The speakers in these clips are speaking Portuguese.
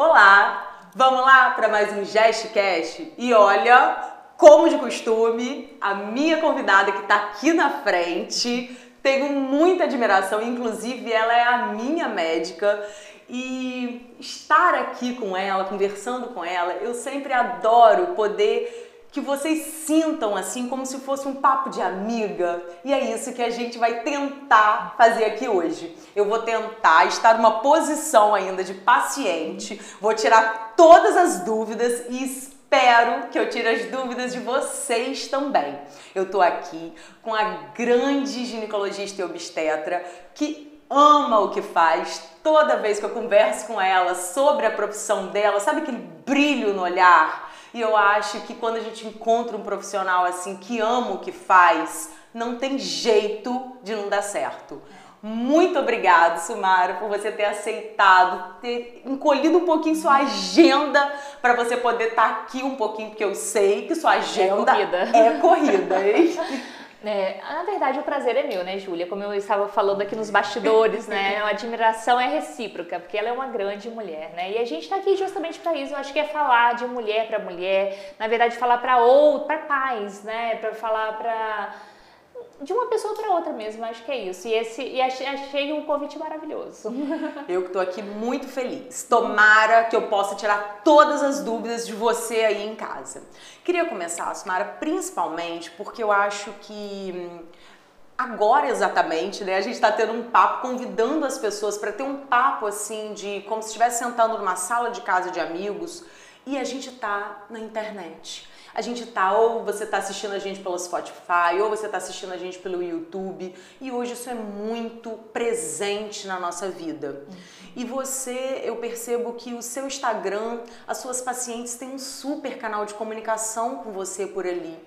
Olá, vamos lá para mais um GestCast? E olha, como de costume, a minha convidada que está aqui na frente, tenho muita admiração, inclusive ela é a minha médica e estar aqui com ela, conversando com ela, eu sempre adoro poder que vocês sintam assim como se fosse um papo de amiga. E é isso que a gente vai tentar fazer aqui hoje. Eu vou tentar estar numa posição ainda de paciente, vou tirar todas as dúvidas e espero que eu tire as dúvidas de vocês também. Eu tô aqui com a grande ginecologista e obstetra que ama o que faz. Toda vez que eu converso com ela sobre a profissão dela, sabe aquele brilho no olhar? E eu acho que quando a gente encontra um profissional assim que ama o que faz, não tem jeito de não dar certo. Muito obrigada, Sumara, por você ter aceitado, ter encolhido um pouquinho sua agenda para você poder estar tá aqui um pouquinho, porque eu sei que sua agenda é corrida, é corrida hein? É, na verdade, o prazer é meu, né, Júlia? Como eu estava falando aqui nos bastidores, né? A admiração é recíproca, porque ela é uma grande mulher, né? E a gente está aqui justamente para isso. Eu acho que é falar de mulher para mulher, na verdade, falar para outro, para pais, né? Para falar para de uma pessoa para outra mesmo, acho que é isso. E, esse, e achei, um convite maravilhoso. Eu que estou aqui muito feliz. Tomara que eu possa tirar todas as dúvidas de você aí em casa. Queria começar, Sumara, principalmente porque eu acho que hum, agora exatamente, né, a gente está tendo um papo, convidando as pessoas para ter um papo assim de como se estivesse sentando numa sala de casa de amigos e a gente está na internet a gente tá, ou você tá assistindo a gente pelo Spotify, ou você tá assistindo a gente pelo YouTube, e hoje isso é muito presente na nossa vida. E você, eu percebo que o seu Instagram, as suas pacientes têm um super canal de comunicação com você por ali.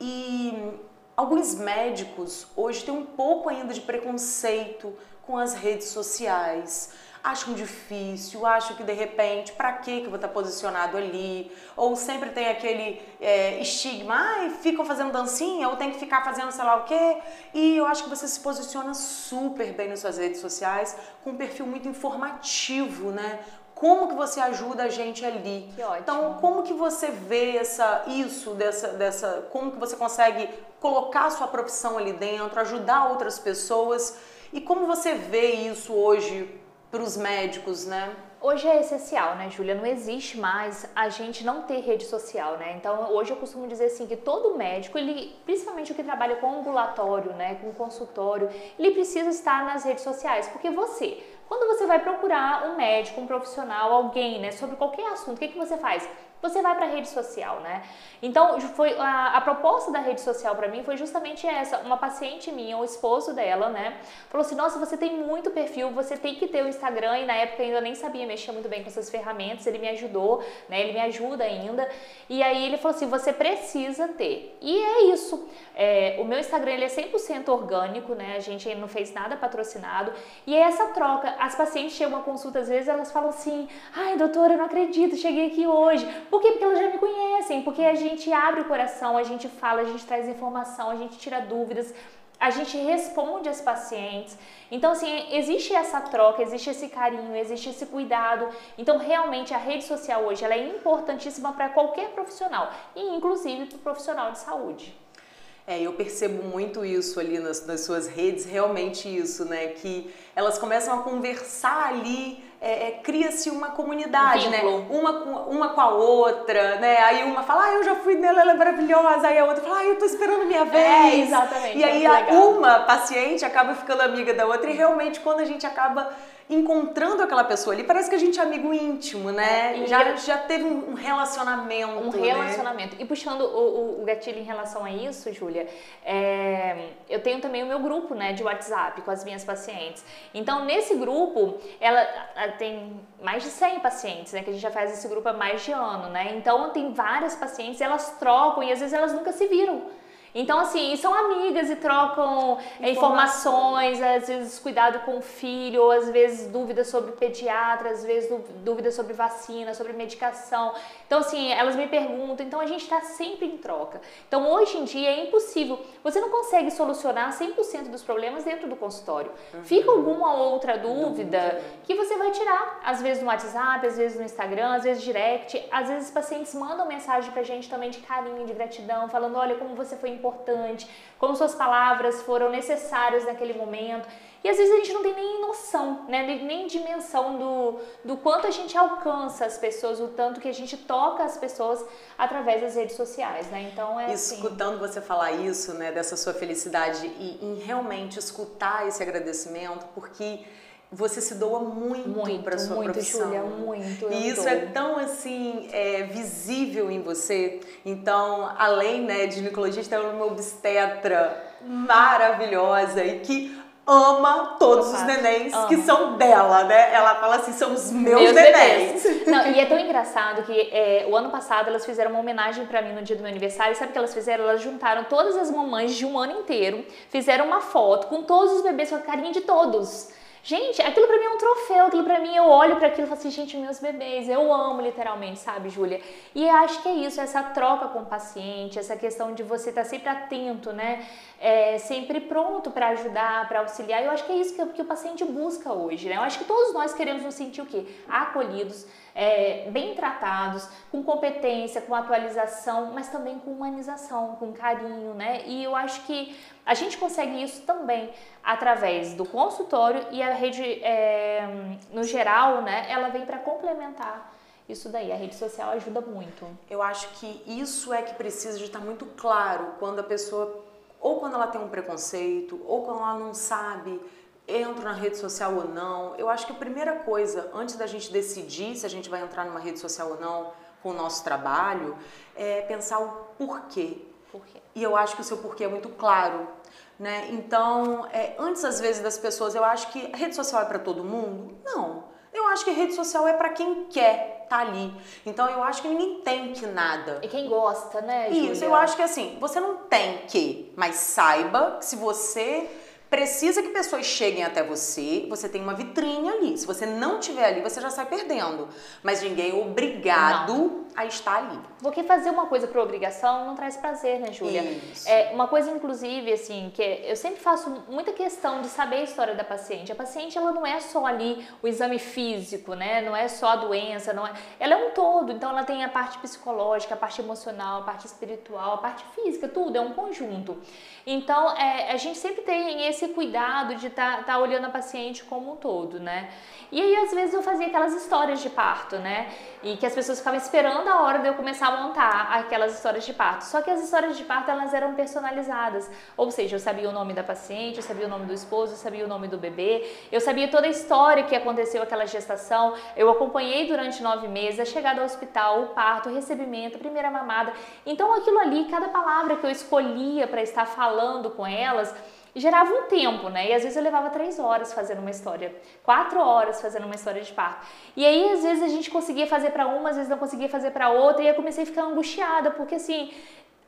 E alguns médicos hoje têm um pouco ainda de preconceito com as redes sociais acham difícil, acham que de repente, para que que eu vou estar posicionado ali? Ou sempre tem aquele é, estigma, ai, ficam fazendo dancinha, ou tem que ficar fazendo sei lá o quê. E eu acho que você se posiciona super bem nas suas redes sociais, com um perfil muito informativo, né? Como que você ajuda a gente ali? Que ótimo. Então, como que você vê essa, isso, dessa, dessa, como que você consegue colocar a sua profissão ali dentro, ajudar outras pessoas? E como você vê isso hoje para os médicos, né? Hoje é essencial, né, Júlia? Não existe mais a gente não ter rede social, né? Então, hoje eu costumo dizer assim que todo médico, ele, principalmente o que trabalha com ambulatório, né, com consultório, ele precisa estar nas redes sociais, porque você, quando você vai procurar um médico, um profissional, alguém, né, sobre qualquer assunto, o que, que você faz? Você vai para a rede social, né? Então, foi a, a proposta da rede social para mim foi justamente essa. Uma paciente minha, o esposo dela, né, falou assim: "Nossa, você tem muito perfil, você tem que ter o Instagram". E na época eu ainda nem sabia mexer muito bem com essas ferramentas, ele me ajudou, né? Ele me ajuda ainda. E aí ele falou assim: "Você precisa ter". E é isso. É, o meu Instagram ele é 100% orgânico, né? A gente não fez nada patrocinado. E é essa troca. As pacientes chegam a consulta às vezes, elas falam assim: "Ai, doutora, eu não acredito, cheguei aqui hoje". Por quê? Porque elas já me conhecem, porque a gente abre o coração, a gente fala, a gente traz informação, a gente tira dúvidas, a gente responde as pacientes. Então, assim, existe essa troca, existe esse carinho, existe esse cuidado. Então, realmente, a rede social hoje ela é importantíssima para qualquer profissional, e inclusive para o profissional de saúde. É, eu percebo muito isso ali nas, nas suas redes, realmente isso, né? Que elas começam a conversar ali é, é, cria-se uma comunidade, né? Uma, uma com a outra, né? Aí uma fala, ah, eu já fui nela, ela é maravilhosa. Aí a outra fala, ah, eu tô esperando minha é, vez. É, exatamente. E aí é uma paciente acaba ficando amiga da outra e realmente quando a gente acaba encontrando aquela pessoa ali, parece que a gente é amigo íntimo, né? É, já, já teve um relacionamento. Um né? relacionamento. Né? E puxando o, o, gatilho em relação a isso, Júlia, é, eu tenho também o meu grupo né, de WhatsApp com as minhas pacientes. Então, nesse grupo, ela tem mais de 100 pacientes, né? Que a gente já faz esse grupo há mais de ano, né? Então, tem várias pacientes, elas trocam e às vezes elas nunca se viram. Então, assim, são amigas e trocam informações, às vezes cuidado com o filho, ou às vezes dúvidas sobre pediatra, às vezes dúvidas sobre vacina, sobre medicação. Então, assim, elas me perguntam, então a gente está sempre em troca. Então, hoje em dia é impossível, você não consegue solucionar 100% dos problemas dentro do consultório. Uhum. Fica alguma outra dúvida que você vai tirar, às vezes no WhatsApp, às vezes no Instagram, às vezes direct, às vezes pacientes mandam mensagem pra gente também de carinho, de gratidão, falando, olha como você foi importante importante, como suas palavras foram necessárias naquele momento. E às vezes a gente não tem nem noção, né? nem dimensão do, do quanto a gente alcança as pessoas, o tanto que a gente toca as pessoas através das redes sociais, né? Então é assim. Escutando assim. você falar isso, né, dessa sua felicidade e em realmente escutar esse agradecimento, porque você se doa muito, muito para sua muito, profissão. Julia, muito. E isso dou. é tão assim é, visível em você. Então, além né, de ginecologista, ela é uma obstetra maravilhosa e que ama todos os nenéns que são dela, né? Ela fala assim, são os meus, meus nenéns. Não, e é tão engraçado que é, o ano passado elas fizeram uma homenagem para mim no dia do meu aniversário. Sabe o que elas fizeram? Elas juntaram todas as mamães de um ano inteiro, fizeram uma foto com todos os bebês com a carinha de todos. Gente, aquilo pra mim é um troféu, aquilo pra mim eu olho para aquilo e falo assim, gente, meus bebês, eu amo literalmente, sabe, Júlia? E acho que é isso, essa troca com o paciente, essa questão de você estar tá sempre atento, né? É, sempre pronto para ajudar, para auxiliar. Eu acho que é isso que, que, o paciente busca hoje, né? Eu acho que todos nós queremos nos sentir o quê? Acolhidos, é, bem tratados, com competência, com atualização, mas também com humanização, com carinho, né? E eu acho que a gente consegue isso também através do consultório e a rede, é, no geral, né? Ela vem para complementar isso daí. A rede social ajuda muito. Eu acho que isso é que precisa de estar muito claro quando a pessoa, ou quando ela tem um preconceito, ou quando ela não sabe entro na rede social ou não. Eu acho que a primeira coisa, antes da gente decidir se a gente vai entrar numa rede social ou não com o nosso trabalho, é pensar o porquê. porquê. E eu acho que o seu porquê é muito claro. Né? Então, é, antes às vezes das pessoas, eu acho que a rede social é para todo mundo? Não. Eu acho que a rede social é para quem quer tá ali. Então eu acho que ninguém tem que nada. E quem gosta, né? Isso, Julia? eu acho que assim, você não tem que, mas saiba que se você precisa que pessoas cheguem até você, você tem uma vitrine ali. Se você não tiver ali, você já sai perdendo. Mas ninguém é obrigado não. A estar ali. Porque fazer uma coisa por obrigação não traz prazer, né, Júlia? É uma coisa, inclusive, assim, que eu sempre faço muita questão de saber a história da paciente. A paciente, ela não é só ali o exame físico, né? Não é só a doença, não é. Ela é um todo. Então, ela tem a parte psicológica, a parte emocional, a parte espiritual, a parte física, tudo é um conjunto. Então, é, a gente sempre tem esse cuidado de estar tá, tá olhando a paciente como um todo, né? E aí, às vezes, eu fazia aquelas histórias de parto, né? E que as pessoas ficavam esperando a hora de eu começar a montar aquelas histórias de parto. Só que as histórias de parto, elas eram personalizadas. Ou seja, eu sabia o nome da paciente, eu sabia o nome do esposo, eu sabia o nome do bebê, eu sabia toda a história que aconteceu aquela gestação. Eu acompanhei durante nove meses a chegada ao hospital, o parto, o recebimento, a primeira mamada. Então, aquilo ali, cada palavra que eu escolhia para estar falando com elas, gerava um tempo, né? E às vezes eu levava três horas fazendo uma história, quatro horas fazendo uma história de parto. E aí às vezes a gente conseguia fazer para uma, às vezes não conseguia fazer para outra, e eu comecei a ficar angustiada, porque assim,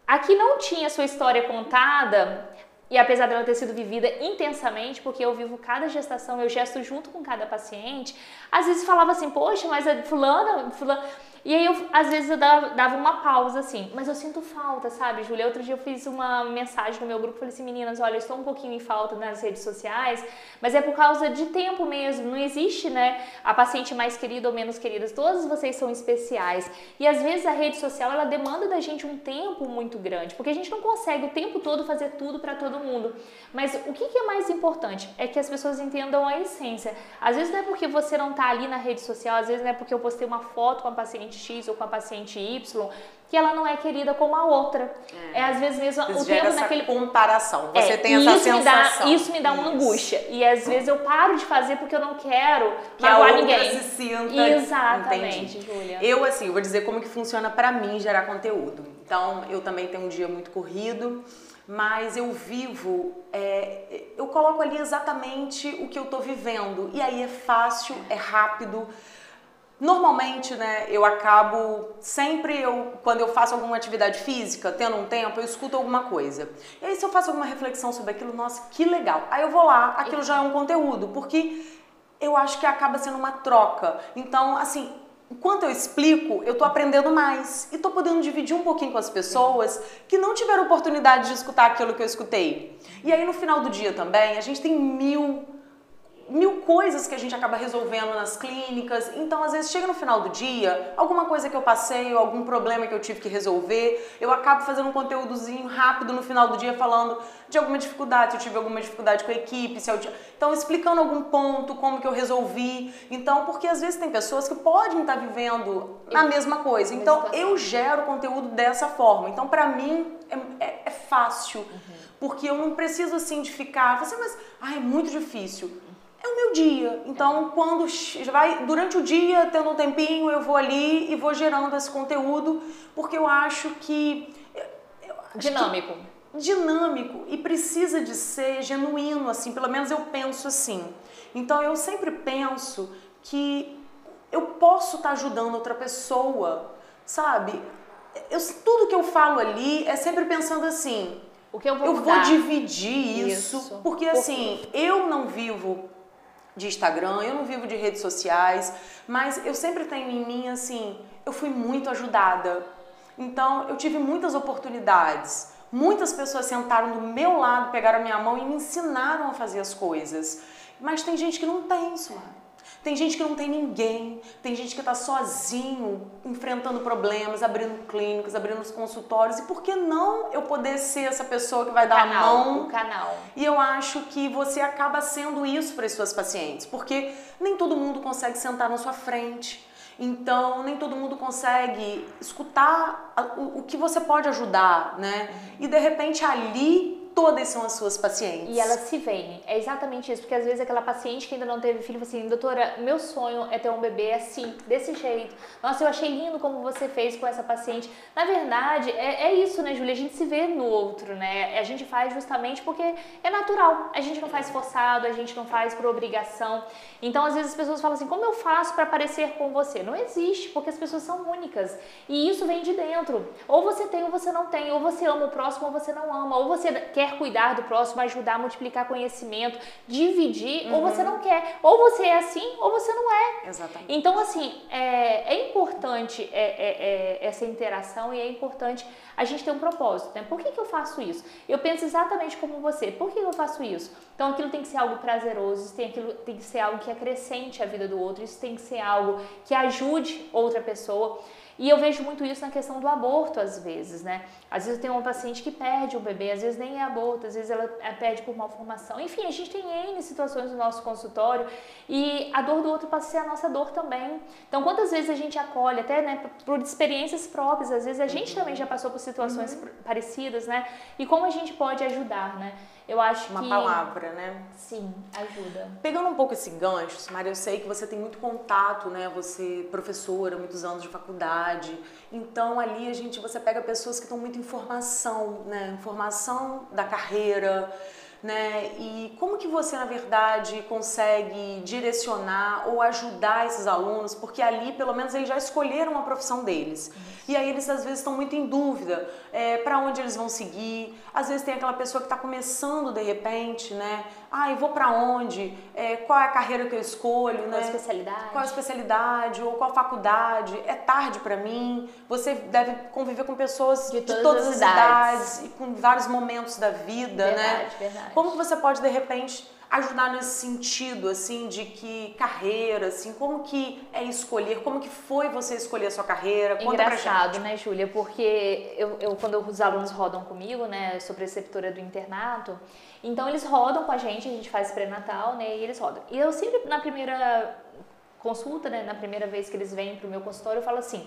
aqui não tinha sua história contada, e apesar dela ter sido vivida intensamente, porque eu vivo cada gestação, eu gesto junto com cada paciente, às vezes falava assim, poxa, mas a fulana, fulana e aí, eu, às vezes, eu dava uma pausa, assim, mas eu sinto falta, sabe, Júlia? Outro dia eu fiz uma mensagem no meu grupo, falei assim, meninas, olha, eu estou um pouquinho em falta nas redes sociais, mas é por causa de tempo mesmo, não existe, né, a paciente mais querida ou menos querida, todas vocês são especiais. E às vezes a rede social, ela demanda da gente um tempo muito grande, porque a gente não consegue o tempo todo fazer tudo para todo mundo. Mas o que, que é mais importante? É que as pessoas entendam a essência. Às vezes não é porque você não está ali na rede social, às vezes não é porque eu postei uma foto com a paciente paciente X ou com a paciente Y, que ela não é querida como a outra. É, é às vezes mesmo o tempo essa naquele comparação. Você é, tem essa isso sensação. Me dá, isso me dá uma isso. angústia. E às vezes eu paro de fazer porque eu não quero que magoar ninguém. se sinta. Exatamente, Júlia. Eu assim, eu vou dizer como que funciona para mim gerar conteúdo. Então, eu também tenho um dia muito corrido mas eu vivo, é, eu coloco ali exatamente o que eu estou vivendo. E aí é fácil, é rápido, Normalmente, né, eu acabo sempre eu quando eu faço alguma atividade física, tendo um tempo, eu escuto alguma coisa. E aí se eu faço alguma reflexão sobre aquilo, nossa, que legal. Aí eu vou lá, aquilo já é um conteúdo, porque eu acho que acaba sendo uma troca. Então, assim, enquanto eu explico, eu tô aprendendo mais e tô podendo dividir um pouquinho com as pessoas que não tiveram oportunidade de escutar aquilo que eu escutei. E aí no final do dia também, a gente tem mil mil coisas que a gente acaba resolvendo nas clínicas. Então, às vezes, chega no final do dia, alguma coisa que eu passei, algum problema que eu tive que resolver, eu acabo fazendo um conteúdozinho rápido no final do dia falando de alguma dificuldade, se eu tive alguma dificuldade com a equipe, se eu... então explicando algum ponto, como que eu resolvi. Então, porque às vezes tem pessoas que podem estar vivendo a mesma coisa. Então, eu gero conteúdo dessa forma. Então, para mim é, é, é fácil, uhum. porque eu não preciso assim de ficar, você mas ah, é muito difícil é o meu dia. Então, quando vai durante o dia, tendo um tempinho, eu vou ali e vou gerando esse conteúdo, porque eu acho que eu acho dinâmico. Que, dinâmico e precisa de ser genuíno assim, pelo menos eu penso assim. Então, eu sempre penso que eu posso estar ajudando outra pessoa, sabe? Eu, tudo que eu falo ali é sempre pensando assim, o que eu vou, eu vou dividir isso, isso. porque assim, eu não vivo de Instagram, eu não vivo de redes sociais, mas eu sempre tenho em mim assim, eu fui muito ajudada. Então, eu tive muitas oportunidades. Muitas pessoas sentaram do meu lado, pegaram a minha mão e me ensinaram a fazer as coisas. Mas tem gente que não tem isso. Tem gente que não tem ninguém, tem gente que está sozinho, enfrentando problemas, abrindo clínicas, abrindo os consultórios. E por que não eu poder ser essa pessoa que vai dar canal, a mão? O canal. E eu acho que você acaba sendo isso para as suas pacientes, porque nem todo mundo consegue sentar na sua frente. Então, nem todo mundo consegue escutar o, o que você pode ajudar, né? E de repente ali todas são as suas pacientes. E elas se veem. É exatamente isso, porque às vezes aquela paciente que ainda não teve filho fala assim, doutora, meu sonho é ter um bebê assim, desse jeito. Nossa, eu achei lindo como você fez com essa paciente. Na verdade, é, é isso, né, Júlia? A gente se vê no outro, né? A gente faz justamente porque é natural. A gente não faz forçado, a gente não faz por obrigação. Então, às vezes as pessoas falam assim, como eu faço para parecer com você? Não existe, porque as pessoas são únicas. E isso vem de dentro. Ou você tem ou você não tem. Ou você ama o próximo ou você não ama. Ou você quer quer cuidar do próximo, ajudar, multiplicar conhecimento, dividir, uhum. ou você não quer. Ou você é assim, ou você não é. Exatamente. Então, assim, é, é importante é, é, é, essa interação e é importante a gente ter um propósito. Né? Por que, que eu faço isso? Eu penso exatamente como você. Por que eu faço isso? Então, aquilo tem que ser algo prazeroso, isso tem, aquilo, tem que ser algo que acrescente a vida do outro, isso tem que ser algo que ajude outra pessoa. E eu vejo muito isso na questão do aborto, às vezes, né? Às vezes tem uma paciente que perde o bebê, às vezes nem é aborto, às vezes ela perde por malformação. Enfim, a gente tem N situações no nosso consultório e a dor do outro passa a ser a nossa dor também. Então, quantas vezes a gente acolhe, até né, por experiências próprias, às vezes a gente também já passou por situações uhum. parecidas, né? E como a gente pode ajudar, né? Eu acho Uma que. Palavra, né? Sim, ajuda. Pegando um pouco esse gancho, Maria, eu sei que você tem muito contato, né? Você é professora, muitos anos de faculdade. Então ali a gente, você pega pessoas que estão muito em formação, né? Informação da carreira né? E como que você, na verdade, consegue direcionar ou ajudar esses alunos? Porque ali, pelo menos, eles já escolheram a profissão deles. Isso. E aí eles, às vezes, estão muito em dúvida é, para onde eles vão seguir. Às vezes tem aquela pessoa que está começando, de repente, né? Ah, eu vou para onde? É, qual é a carreira que eu escolho, qual né? a especialidade? Qual a especialidade? Ou qual faculdade? É tarde para mim? Você deve conviver com pessoas de todas, de todas as, idades. idades. e com vários momentos da vida, verdade, né? Verdade. Como que você pode de repente ajudar nesse sentido, assim, de que carreira, assim, como que é escolher, como que foi você escolher a sua carreira? Conta Engraçado, né, Júlia? Porque eu, eu, quando os alunos rodam comigo, né, sou preceptora do internato, então eles rodam com a gente, a gente faz pré-natal, né, e eles rodam. E eu sempre, na primeira consulta, né, na primeira vez que eles vêm para o meu consultório, eu falo assim,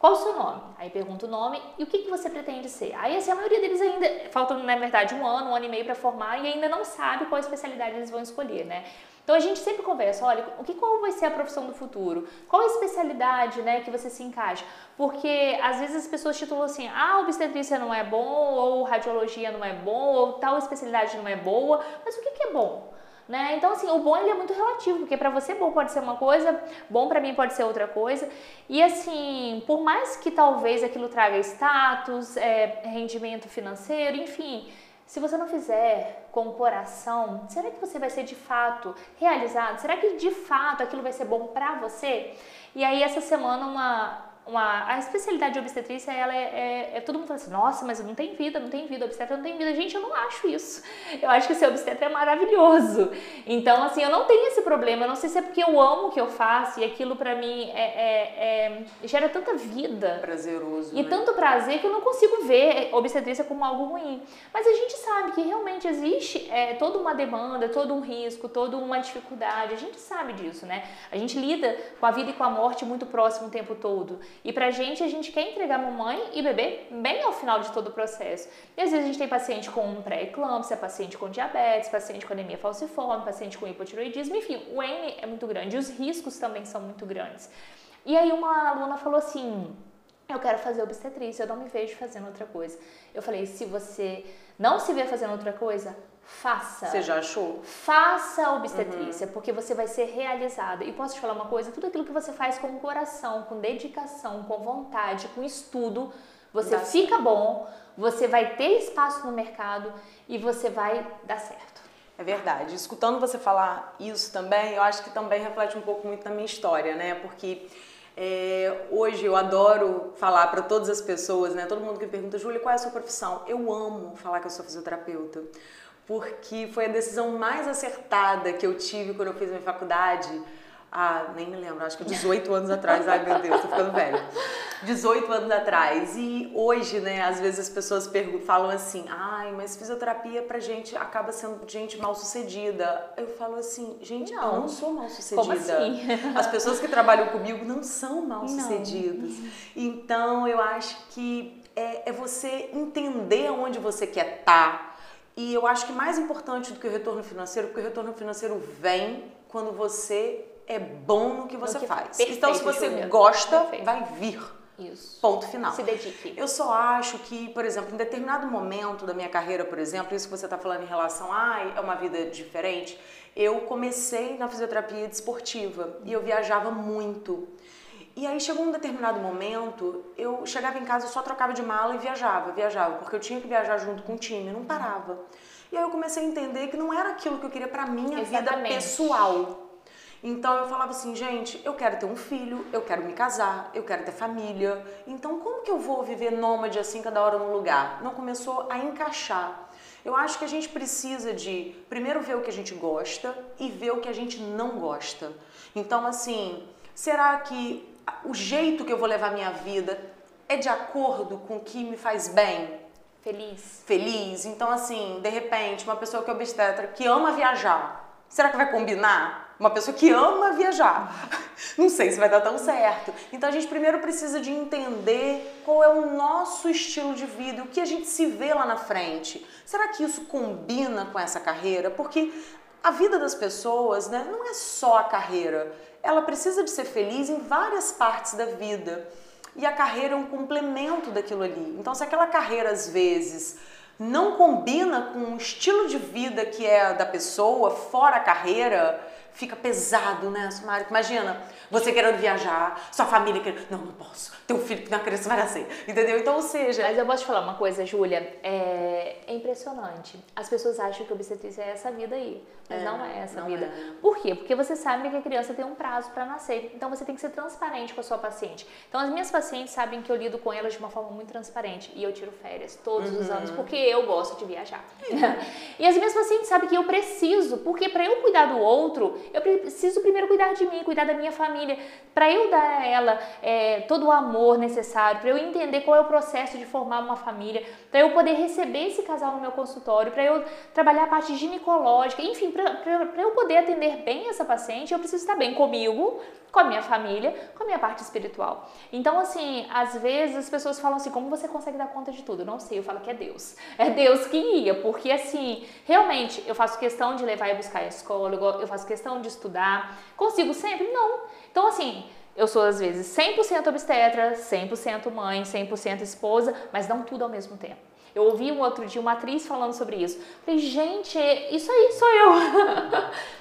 qual o seu nome? Aí pergunta o nome e o que, que você pretende ser. Aí assim, a maioria deles ainda, faltam na verdade um ano, um ano e meio para formar e ainda não sabe qual especialidade eles vão escolher, né? Então a gente sempre conversa, olha, o que qual vai ser a profissão do futuro? Qual a especialidade, né, que você se encaixa? Porque às vezes as pessoas titulam assim: "Ah, obstetrícia não é bom", ou radiologia não é bom, ou tal especialidade não é boa, mas o que que é bom? Né? Então, assim, o bom ele é muito relativo, porque para você bom pode ser uma coisa, bom para mim pode ser outra coisa. E assim, por mais que talvez aquilo traga status, é, rendimento financeiro, enfim, se você não fizer com o coração, será que você vai ser de fato realizado? Será que de fato aquilo vai ser bom para você? E aí essa semana uma uma, a especialidade de obstetrícia, ela é, é, é, todo mundo fala assim, nossa, mas não tem vida, não tem vida, obstetra não tem vida. Gente, eu não acho isso. Eu acho que ser obstetra é maravilhoso. Então, assim, eu não tenho esse problema. Eu não sei se é porque eu amo o que eu faço e aquilo para mim é, é, é, gera tanta vida. Prazeroso. E né? tanto prazer que eu não consigo ver obstetrícia como algo ruim. Mas a gente sabe que realmente existe é, toda uma demanda, todo um risco, toda uma dificuldade. A gente sabe disso, né? A gente lida com a vida e com a morte muito próximo o tempo todo. E pra gente, a gente quer entregar mamãe e bebê bem ao final de todo o processo. E às vezes a gente tem paciente com pré-eclâmpsia, paciente com diabetes, paciente com anemia falciforme, paciente com hipotiroidismo, enfim, o N é muito grande os riscos também são muito grandes. E aí uma aluna falou assim, eu quero fazer obstetrícia, eu não me vejo fazendo outra coisa. Eu falei, se você não se vê fazendo outra coisa, faça. Você já achou? Faça a obstetrícia, uhum. porque você vai ser realizada. E posso te falar uma coisa? Tudo aquilo que você faz com coração, com dedicação, com vontade, com estudo, você Dá fica certo. bom, você vai ter espaço no mercado e você vai dar certo. É verdade. Escutando você falar isso também, eu acho que também reflete um pouco muito na minha história, né? Porque é, hoje eu adoro falar para todas as pessoas, né? Todo mundo que me pergunta, Júlia, qual é a sua profissão? Eu amo falar que eu sou fisioterapeuta porque foi a decisão mais acertada que eu tive quando eu fiz minha faculdade. Ah, nem me lembro, acho que 18 anos atrás. Ai, meu Deus, tô ficando velha. 18 anos atrás. E hoje, né, às vezes as pessoas perguntam, falam assim: ai, mas fisioterapia pra gente acaba sendo gente mal sucedida. Eu falo assim: gente, não, eu não sou mal sucedida. Como assim? As pessoas que trabalham comigo não são mal sucedidas. Então, eu acho que é, é você entender onde você quer estar tá, e eu acho que mais importante do que o retorno financeiro, porque o retorno financeiro vem quando você é bom no que você no que faz. Perfeito, então, se você Julia. gosta, Perfeito. vai vir. Isso. Ponto final. Se dedique. Eu só acho que, por exemplo, em determinado momento da minha carreira, por exemplo, isso que você está falando em relação a ah, é uma vida diferente, eu comecei na fisioterapia desportiva e eu viajava muito. E aí chegou um determinado momento, eu chegava em casa, eu só trocava de mala e viajava, viajava, porque eu tinha que viajar junto com o time, não parava. E aí eu comecei a entender que não era aquilo que eu queria para minha Exatamente. vida pessoal. Então eu falava assim, gente, eu quero ter um filho, eu quero me casar, eu quero ter família. Então como que eu vou viver nômade assim cada hora num lugar? Não começou a encaixar. Eu acho que a gente precisa de primeiro ver o que a gente gosta e ver o que a gente não gosta. Então assim, será que o jeito que eu vou levar minha vida é de acordo com o que me faz bem? Feliz. Feliz. Então, assim, de repente, uma pessoa que é obstetra, que ama viajar, será que vai combinar? Uma pessoa que ama viajar. Não sei se vai dar tão certo. Então, a gente primeiro precisa de entender qual é o nosso estilo de vida, o que a gente se vê lá na frente. Será que isso combina com essa carreira? Porque a vida das pessoas né, não é só a carreira ela precisa de ser feliz em várias partes da vida. E a carreira é um complemento daquilo ali. Então, se aquela carreira às vezes não combina com o estilo de vida que é da pessoa, fora a carreira, fica pesado, né, Sumário? Imagina, você querendo viajar, sua família querendo, não, não posso, teu filho que não criança vai nascer, entendeu? Então, ou seja... Mas eu posso te falar uma coisa, Júlia, é, é impressionante. As pessoas acham que obstetrícia é essa vida aí, mas é, não é essa não vida. É. Por quê? Porque você sabe que a criança tem um prazo para nascer, então você tem que ser transparente com a sua paciente. Então, as minhas pacientes sabem que eu lido com elas de uma forma muito transparente e eu tiro férias todos uhum. os anos, porque eu gosto de viajar. e as minhas pacientes sabem que eu preciso, porque para eu cuidar do outro, eu preciso primeiro cuidar de mim, cuidar da minha família, para eu dar a ela é, todo o amor necessário, para eu entender qual é o processo de formar uma família, para eu poder receber esse casal no meu consultório, para eu trabalhar a parte ginecológica, enfim, para eu poder atender bem essa paciente, eu preciso estar bem comigo, com a minha família, com a minha parte espiritual. Então, assim, às vezes as pessoas falam assim, como você consegue dar conta de tudo? Eu não sei, eu falo que é Deus. É Deus que guia, porque assim, realmente, eu faço questão de levar e buscar a escola, eu faço questão de estudar. Consigo sempre? Não. Então, assim, eu sou às vezes 100% obstetra, 100% mãe, 100% esposa, mas não tudo ao mesmo tempo. Eu ouvi um outro dia uma atriz falando sobre isso. Falei, gente, isso aí sou eu.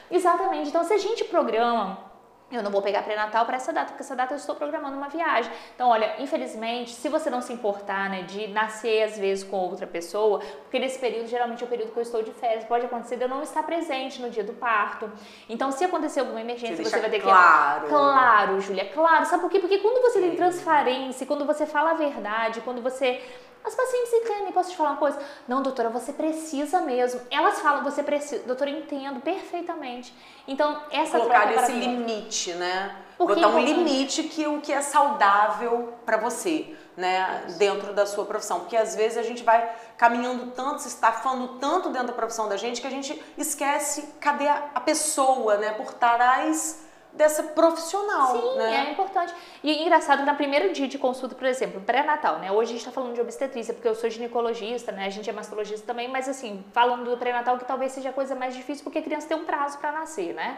Exatamente. Então, se a gente programa eu não vou pegar pré-natal para essa data, porque essa data eu estou programando uma viagem. Então, olha, infelizmente, se você não se importar, né, de nascer às vezes com outra pessoa, porque nesse período geralmente é o período que eu estou de férias, pode acontecer de eu não estar presente no dia do parto. Então, se acontecer alguma emergência, você, você vai ter claro. que Claro, Júlia, claro. Sabe por quê? Porque quando você tem transparência, quando você fala a verdade, quando você as pacientes entendem, posso te falar uma coisa? Não, doutora, você precisa mesmo. Elas falam, você precisa. Doutora, entendo perfeitamente. Então, essa Colocar esse limite, né? Porque Botar um limite que o que é saudável para você, né? Dentro da sua profissão. Porque às vezes a gente vai caminhando tanto, se estafando tanto dentro da profissão da gente que a gente esquece cadê a pessoa, né? Por trás dessa profissional. Sim, né? é importante. E engraçado no primeiro dia de consulta, por exemplo, pré-natal, né? Hoje a gente está falando de obstetrícia, porque eu sou ginecologista, né? A gente é mastologista também, mas assim, falando do pré-natal, que talvez seja a coisa mais difícil, porque a criança tem um prazo para nascer, né?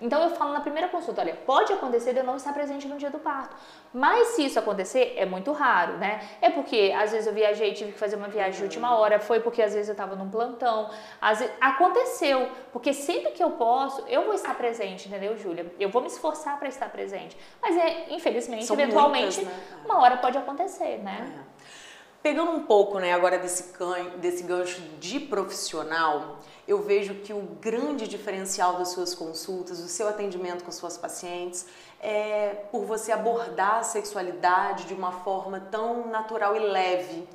Então eu falo na primeira consulta, olha, pode acontecer de eu não estar presente no dia do parto, mas se isso acontecer, é muito raro, né? É porque às vezes eu viajei, tive que fazer uma viagem de última hora, foi porque às vezes eu estava num plantão, às vezes, aconteceu, porque sempre que eu posso, eu vou estar presente, entendeu, Júlia? Eu vou me esforçar para estar presente, mas é, infelizmente, São eventualmente, muitas, né? uma hora pode acontecer, né? É. Pegando um pouco, né, agora desse, desse gancho de profissional, eu vejo que o grande diferencial das suas consultas, do seu atendimento com suas pacientes, é por você abordar a sexualidade de uma forma tão natural e leve.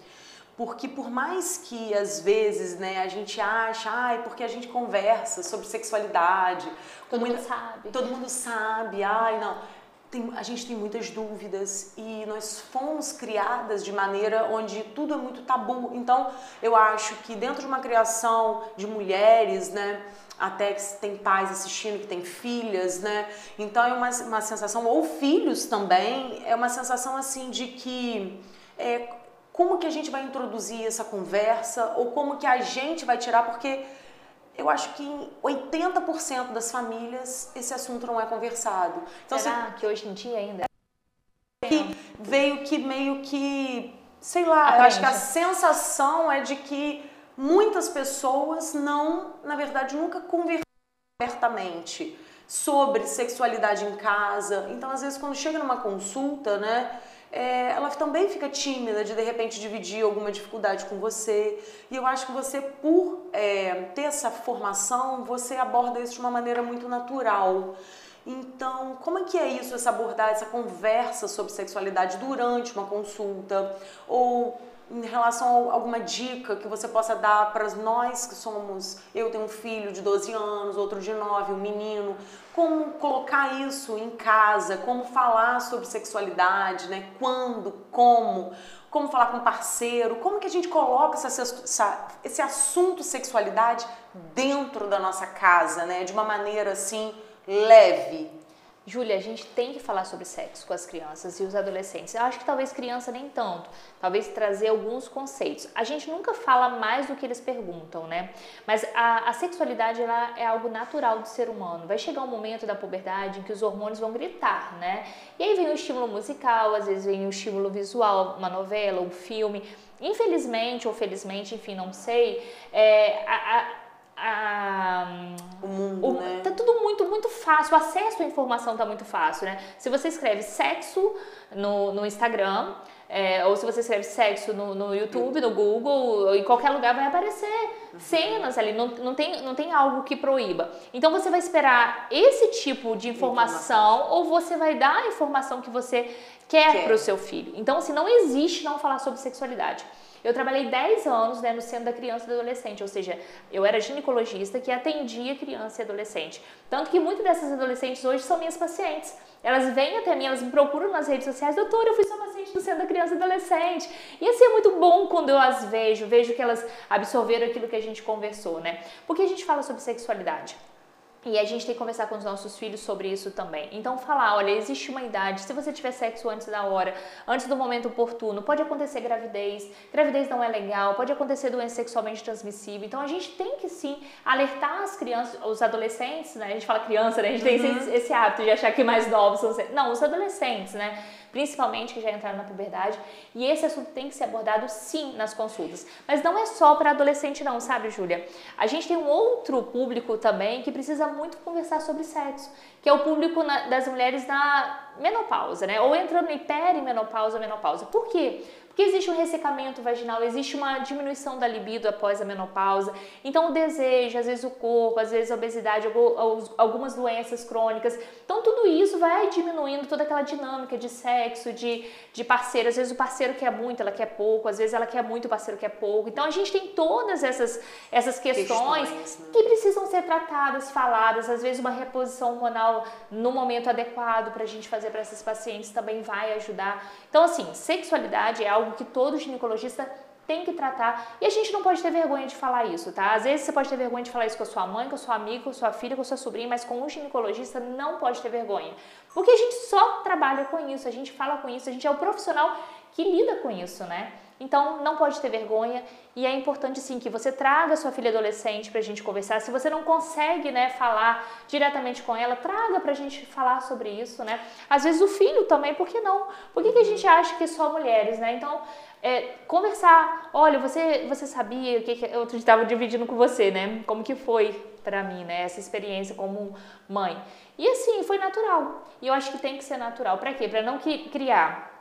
Porque por mais que às vezes né, a gente acha, ai, porque a gente conversa sobre sexualidade. Todo mundo sabe. Todo mundo sabe, ai, não tem, a gente tem muitas dúvidas e nós fomos criadas de maneira onde tudo é muito tabu. Então, eu acho que dentro de uma criação de mulheres, né, até que tem pais assistindo que tem filhas, né? Então é uma, uma sensação, ou filhos também, é uma sensação assim de que é, como que a gente vai introduzir essa conversa ou como que a gente vai tirar, porque eu acho que em 80% das famílias esse assunto não é conversado. Então, Será que hoje em dia ainda? Que veio que meio que, sei lá, Aprende. eu acho que a sensação é de que muitas pessoas não, na verdade, nunca conversaram abertamente sobre sexualidade em casa. Então, às vezes, quando chega numa consulta, né, é, ela também fica tímida de de repente dividir alguma dificuldade com você. E eu acho que você, por é, ter essa formação, você aborda isso de uma maneira muito natural. Então, como é que é isso, essa abordagem, essa conversa sobre sexualidade durante uma consulta? Ou em relação a alguma dica que você possa dar para nós que somos, eu tenho um filho de 12 anos, outro de 9, um menino, como colocar isso em casa, como falar sobre sexualidade, né? Quando, como, como falar com parceiro, como que a gente coloca essa, essa, esse assunto sexualidade dentro da nossa casa, né? De uma maneira assim leve, Júlia, a gente tem que falar sobre sexo com as crianças e os adolescentes. Eu acho que talvez criança nem tanto, talvez trazer alguns conceitos. A gente nunca fala mais do que eles perguntam, né? Mas a, a sexualidade ela é algo natural do ser humano. Vai chegar um momento da puberdade em que os hormônios vão gritar, né? E aí vem o estímulo musical, às vezes vem o estímulo visual, uma novela, um filme. Infelizmente ou felizmente, enfim, não sei, é, a, a, o mundo, o, né? Tá tudo muito, muito fácil, o acesso à informação tá muito fácil, né? Se você escreve sexo no, no Instagram, é, ou se você escreve sexo no, no YouTube, no Google, em qualquer lugar vai aparecer uhum. cenas ali, não, não, tem, não tem algo que proíba. Então você vai esperar esse tipo de informação, informação. ou você vai dar a informação que você quer, quer. para o seu filho. Então, assim, não existe não falar sobre sexualidade. Eu trabalhei 10 anos né, no centro da criança e do adolescente, ou seja, eu era ginecologista que atendia criança e adolescente. Tanto que muitas dessas adolescentes hoje são minhas pacientes. Elas vêm até mim, elas me procuram nas redes sociais, doutora, eu fui sua paciente do centro da criança e adolescente. E assim é muito bom quando eu as vejo, vejo que elas absorveram aquilo que a gente conversou, né? Porque a gente fala sobre sexualidade. E a gente tem que conversar com os nossos filhos sobre isso também. Então, falar: olha, existe uma idade, se você tiver sexo antes da hora, antes do momento oportuno, pode acontecer gravidez, gravidez não é legal, pode acontecer doença sexualmente transmissível. Então, a gente tem que sim alertar as crianças, os adolescentes, né? A gente fala criança, né? A gente uhum. tem esse, esse hábito de achar que mais novos são. Não, os adolescentes, né? Principalmente que já entraram na puberdade, e esse assunto tem que ser abordado sim nas consultas. Mas não é só para adolescente não, sabe, Júlia? A gente tem um outro público também que precisa muito conversar sobre sexo, que é o público na, das mulheres na menopausa, né? Ou entrando em perimenopausa, menopausa. Por quê? Porque existe um ressecamento vaginal, existe uma diminuição da libido após a menopausa. Então, o desejo, às vezes o corpo, às vezes a obesidade, algumas doenças crônicas. Então, tudo isso vai diminuindo toda aquela dinâmica de sexo, de, de parceiro. Às vezes o parceiro quer muito, ela quer pouco. Às vezes ela quer muito, o parceiro quer pouco. Então, a gente tem todas essas, essas questões, questões né? que precisam ser tratadas, faladas. Às vezes, uma reposição hormonal no momento adequado para a gente fazer para esses pacientes também vai ajudar. Então, assim, sexualidade é algo que todo ginecologista tem que tratar. E a gente não pode ter vergonha de falar isso, tá? Às vezes você pode ter vergonha de falar isso com a sua mãe, com a sua amiga, com a sua filha, com a sua sobrinha, mas com um ginecologista não pode ter vergonha. Porque a gente só trabalha com isso, a gente fala com isso, a gente é o profissional que lida com isso, né? Então não pode ter vergonha e é importante sim que você traga sua filha adolescente para a gente conversar. Se você não consegue né, falar diretamente com ela, traga para a gente falar sobre isso, né? Às vezes o filho também, por que não? Por que, que a gente acha que é só mulheres, né? Então é, conversar. Olha, você você sabia o que, que eu estava dividindo com você, né? Como que foi para mim, né? Essa experiência como mãe. E assim foi natural. E eu acho que tem que ser natural. Para quê? Para não criar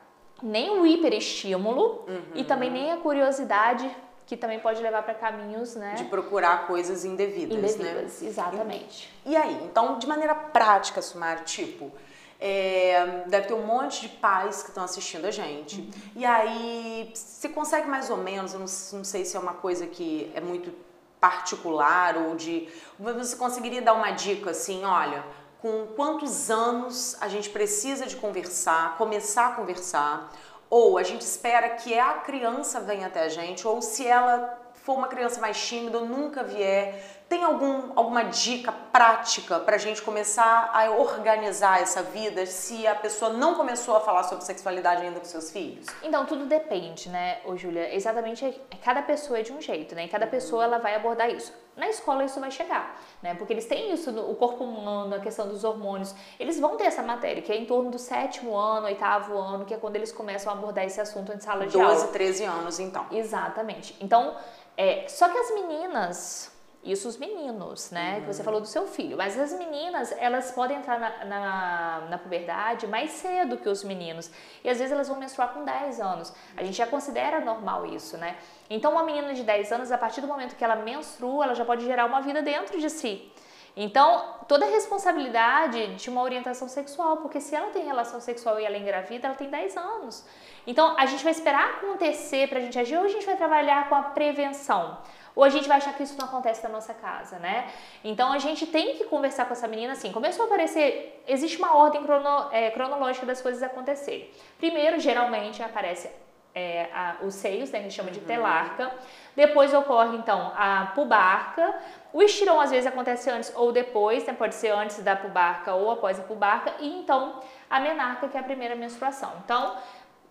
nem o hiperestímulo uhum. e também nem a curiosidade que também pode levar para caminhos, né? De procurar coisas indevidas, indevidas né? exatamente. E, e, aí, então, de maneira prática, Sumar, tipo, é, deve ter um monte de pais que estão assistindo a gente. Uhum. E aí, você consegue mais ou menos, eu não, não sei se é uma coisa que é muito particular ou de. Você conseguiria dar uma dica assim, olha, com quantos anos a gente precisa de conversar, começar a conversar, ou a gente espera que a criança venha até a gente, ou se ela for uma criança mais tímida nunca vier, tem algum, alguma dica prática para a gente começar a organizar essa vida se a pessoa não começou a falar sobre sexualidade ainda com seus filhos? Então, tudo depende, né, ô Júlia? Exatamente, cada pessoa é de um jeito, né? E cada pessoa ela vai abordar isso. Na escola isso vai chegar, né? Porque eles têm isso, no, o corpo humano, a questão dos hormônios, eles vão ter essa matéria, que é em torno do sétimo ano, oitavo ano, que é quando eles começam a abordar esse assunto em sala de 12, aula. 12, 13 anos, então. Exatamente. Então, é, só que as meninas, isso os meninos, né? Uhum. Que você uhum. falou do seu filho. Mas as meninas, elas podem entrar na, na, na, puberdade mais cedo que os meninos. E às vezes elas vão menstruar com 10 anos. A gente já considera normal isso, né? Então, uma menina de 10 anos, a partir do momento que ela menstrua, ela já pode gerar uma vida dentro de si. Então, toda a responsabilidade de uma orientação sexual, porque se ela tem relação sexual e ela engravida, ela tem 10 anos. Então, a gente vai esperar acontecer para a gente agir ou a gente vai trabalhar com a prevenção? Ou a gente vai achar que isso não acontece na nossa casa, né? Então a gente tem que conversar com essa menina assim. Começou a aparecer, existe uma ordem crono, é, cronológica das coisas acontecerem. Primeiro, geralmente, aparece é, a, os seios, né, que a gente chama de uhum. telarca. Depois ocorre, então, a pubarca. O estirão, às vezes, acontece antes ou depois, né, pode ser antes da pubarca ou após a pubarca. E, então, a menarca, que é a primeira menstruação. Então,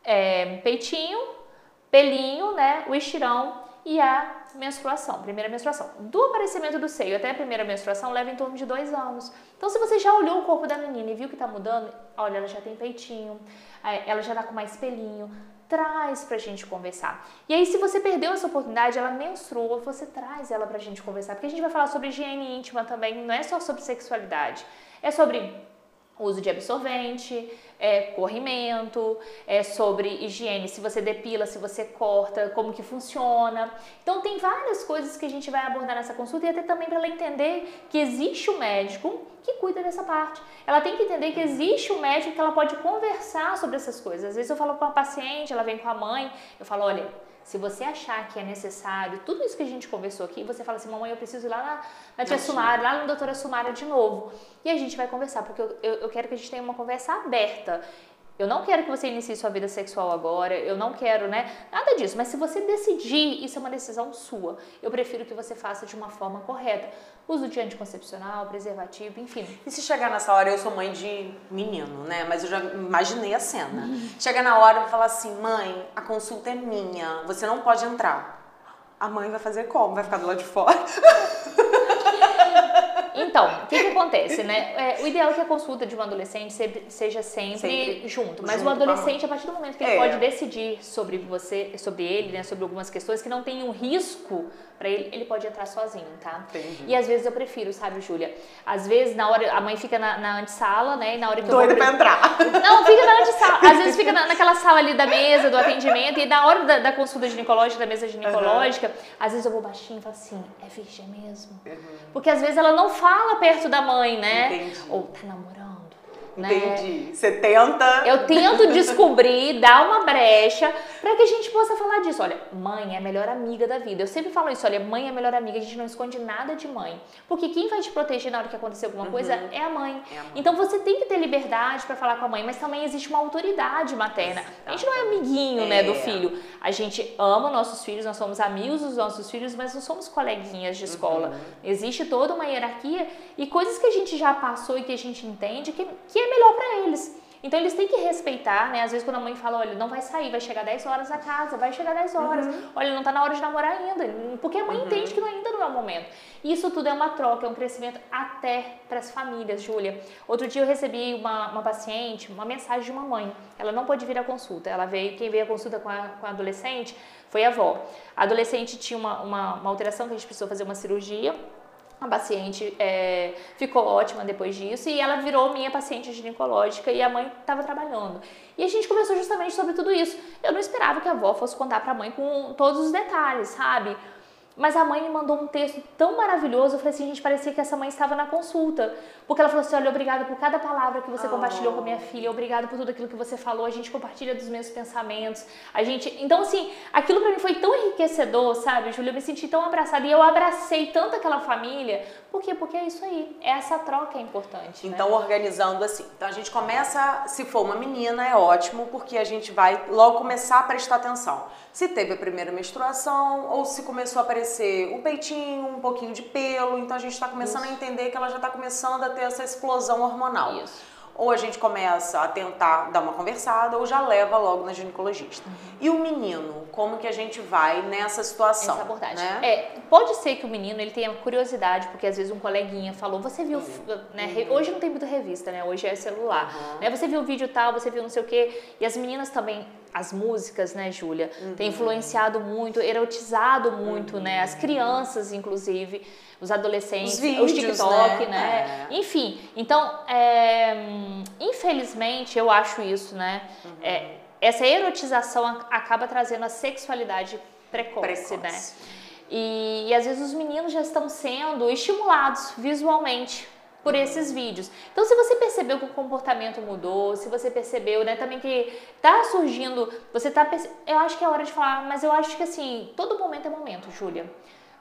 é, peitinho, pelinho, né, o estirão e a menstruação, primeira menstruação. Do aparecimento do seio até a primeira menstruação leva em torno de dois anos. Então, se você já olhou o corpo da menina e viu que está mudando, olha, ela já tem peitinho, ela já está com mais pelinho, traz pra gente conversar. E aí, se você perdeu essa oportunidade, ela menstrua, você traz ela pra gente conversar, porque a gente vai falar sobre higiene íntima também, não é só sobre sexualidade, é sobre uso de absorvente, é, corrimento, é sobre higiene, se você depila, se você corta, como que funciona. Então tem várias coisas que a gente vai abordar nessa consulta e até também para ela entender que existe um médico que cuida dessa parte. Ela tem que entender que existe um médico que ela pode conversar sobre essas coisas. Às vezes eu falo com a paciente, ela vem com a mãe, eu falo, olha, se você achar que é necessário, tudo isso que a gente conversou aqui, você fala assim, mamãe, eu preciso ir lá na, na tia Sumara, lá na doutora Sumara de novo. E a gente vai conversar, porque eu, eu, eu quero que a gente tenha uma conversa aberta. Eu não quero que você inicie sua vida sexual agora, eu não quero, né? Nada disso. Mas se você decidir, isso é uma decisão sua. Eu prefiro que você faça de uma forma correta. Uso de anticoncepcional, preservativo, enfim. E se chegar nessa hora, eu sou mãe de menino, né? Mas eu já imaginei a cena. Chega na hora e falar assim, mãe, a consulta é minha, você não pode entrar. A mãe vai fazer como? Vai ficar do lado de fora? Então, o que, que acontece, né? É, o ideal é que a consulta de um adolescente seja sempre, sempre junto. Mas junto o adolescente, a partir do momento que ele é. pode decidir sobre você, sobre ele, né, sobre algumas questões que não tem um risco para ele, ele pode entrar sozinho, tá? Entendi. E às vezes eu prefiro, sabe, Júlia? Às vezes, na hora, a mãe fica na, na antessala, né? E na hora que Doida eu vou... pra entrar. Não, fica na antessala. Às vezes fica na, naquela sala ali da mesa, do atendimento, e na hora da, da consulta ginecológica, da mesa ginecológica, uhum. às vezes eu vou baixinho e falo assim, é virgem mesmo? Uhum. Porque às vezes ela não fala perto da mãe, né? Entendi. Ou tá namorando né? Entendi. Você tenta. Eu tento descobrir, dar uma brecha para que a gente possa falar disso. Olha, mãe é a melhor amiga da vida. Eu sempre falo isso, olha, mãe é a melhor amiga, a gente não esconde nada de mãe. Porque quem vai te proteger na hora que acontecer alguma uhum. coisa é a, mãe. é a mãe. Então você tem que ter liberdade para falar com a mãe, mas também existe uma autoridade materna. A gente não é amiguinho, é. né, do é. filho. A gente ama nossos filhos, nós somos amigos dos nossos filhos, mas não somos coleguinhas de escola. Uhum. Existe toda uma hierarquia e coisas que a gente já passou e que a gente entende que, que é melhor para eles. Então eles têm que respeitar, né? Às vezes quando a mãe fala, olha, não vai sair, vai chegar 10 horas na casa, vai chegar 10 horas. Uhum. Olha, não tá na hora de namorar ainda. Porque a mãe uhum. entende que ainda não é o momento. Isso tudo é uma troca, é um crescimento até para as famílias, Júlia. Outro dia eu recebi uma, uma paciente, uma mensagem de uma mãe. Ela não pôde vir à consulta. Ela veio, quem veio à consulta com a, com a adolescente foi a avó. A adolescente tinha uma, uma, uma alteração que a gente precisou fazer uma cirurgia a paciente é, ficou ótima depois disso e ela virou minha paciente ginecológica e a mãe estava trabalhando. E a gente conversou justamente sobre tudo isso. Eu não esperava que a avó fosse contar para a mãe com todos os detalhes, sabe? Mas a mãe me mandou um texto tão maravilhoso, eu falei assim, gente, parecia que essa mãe estava na consulta. Porque ela falou assim, olha, obrigada por cada palavra que você oh. compartilhou com a minha filha, obrigada por tudo aquilo que você falou, a gente compartilha dos meus pensamentos. A gente, então assim, aquilo para mim foi tão enriquecedor, sabe, Júlia, eu me senti tão abraçada e eu abracei tanto aquela família. Por quê? Porque é isso aí, é essa troca é importante. Então, né? organizando assim. Então a gente começa, se for uma menina, é ótimo, porque a gente vai logo começar a prestar atenção. Se teve a primeira menstruação ou se começou a aparecer o peitinho, um pouquinho de pelo, então a gente está começando Isso. a entender que ela já está começando a ter essa explosão hormonal. Isso. Ou a gente começa a tentar dar uma conversada ou já leva logo na ginecologista. Uhum. E o menino, como que a gente vai nessa situação? Essa abordagem. Né? É, pode ser que o menino ele tenha curiosidade, porque às vezes um coleguinha falou, você viu, uhum. né? Uhum. Hoje não tem muita revista, né? Hoje é celular. Uhum. Né? Você viu o vídeo tal, você viu não sei o quê. E as meninas também as músicas, né, Júlia, uhum. tem influenciado muito, erotizado muito, uhum. né, as crianças, inclusive, os adolescentes, os, vídeos, os TikTok, né, né? É. enfim. Então, é, infelizmente, eu acho isso, né, uhum. é, essa erotização acaba trazendo a sexualidade precoce, precoce. né, e, e às vezes os meninos já estão sendo estimulados visualmente por esses vídeos. Então, se você percebeu que o comportamento mudou, se você percebeu, né, também que tá surgindo, você tá, eu acho que é hora de falar, mas eu acho que assim, todo momento é momento, Júlia.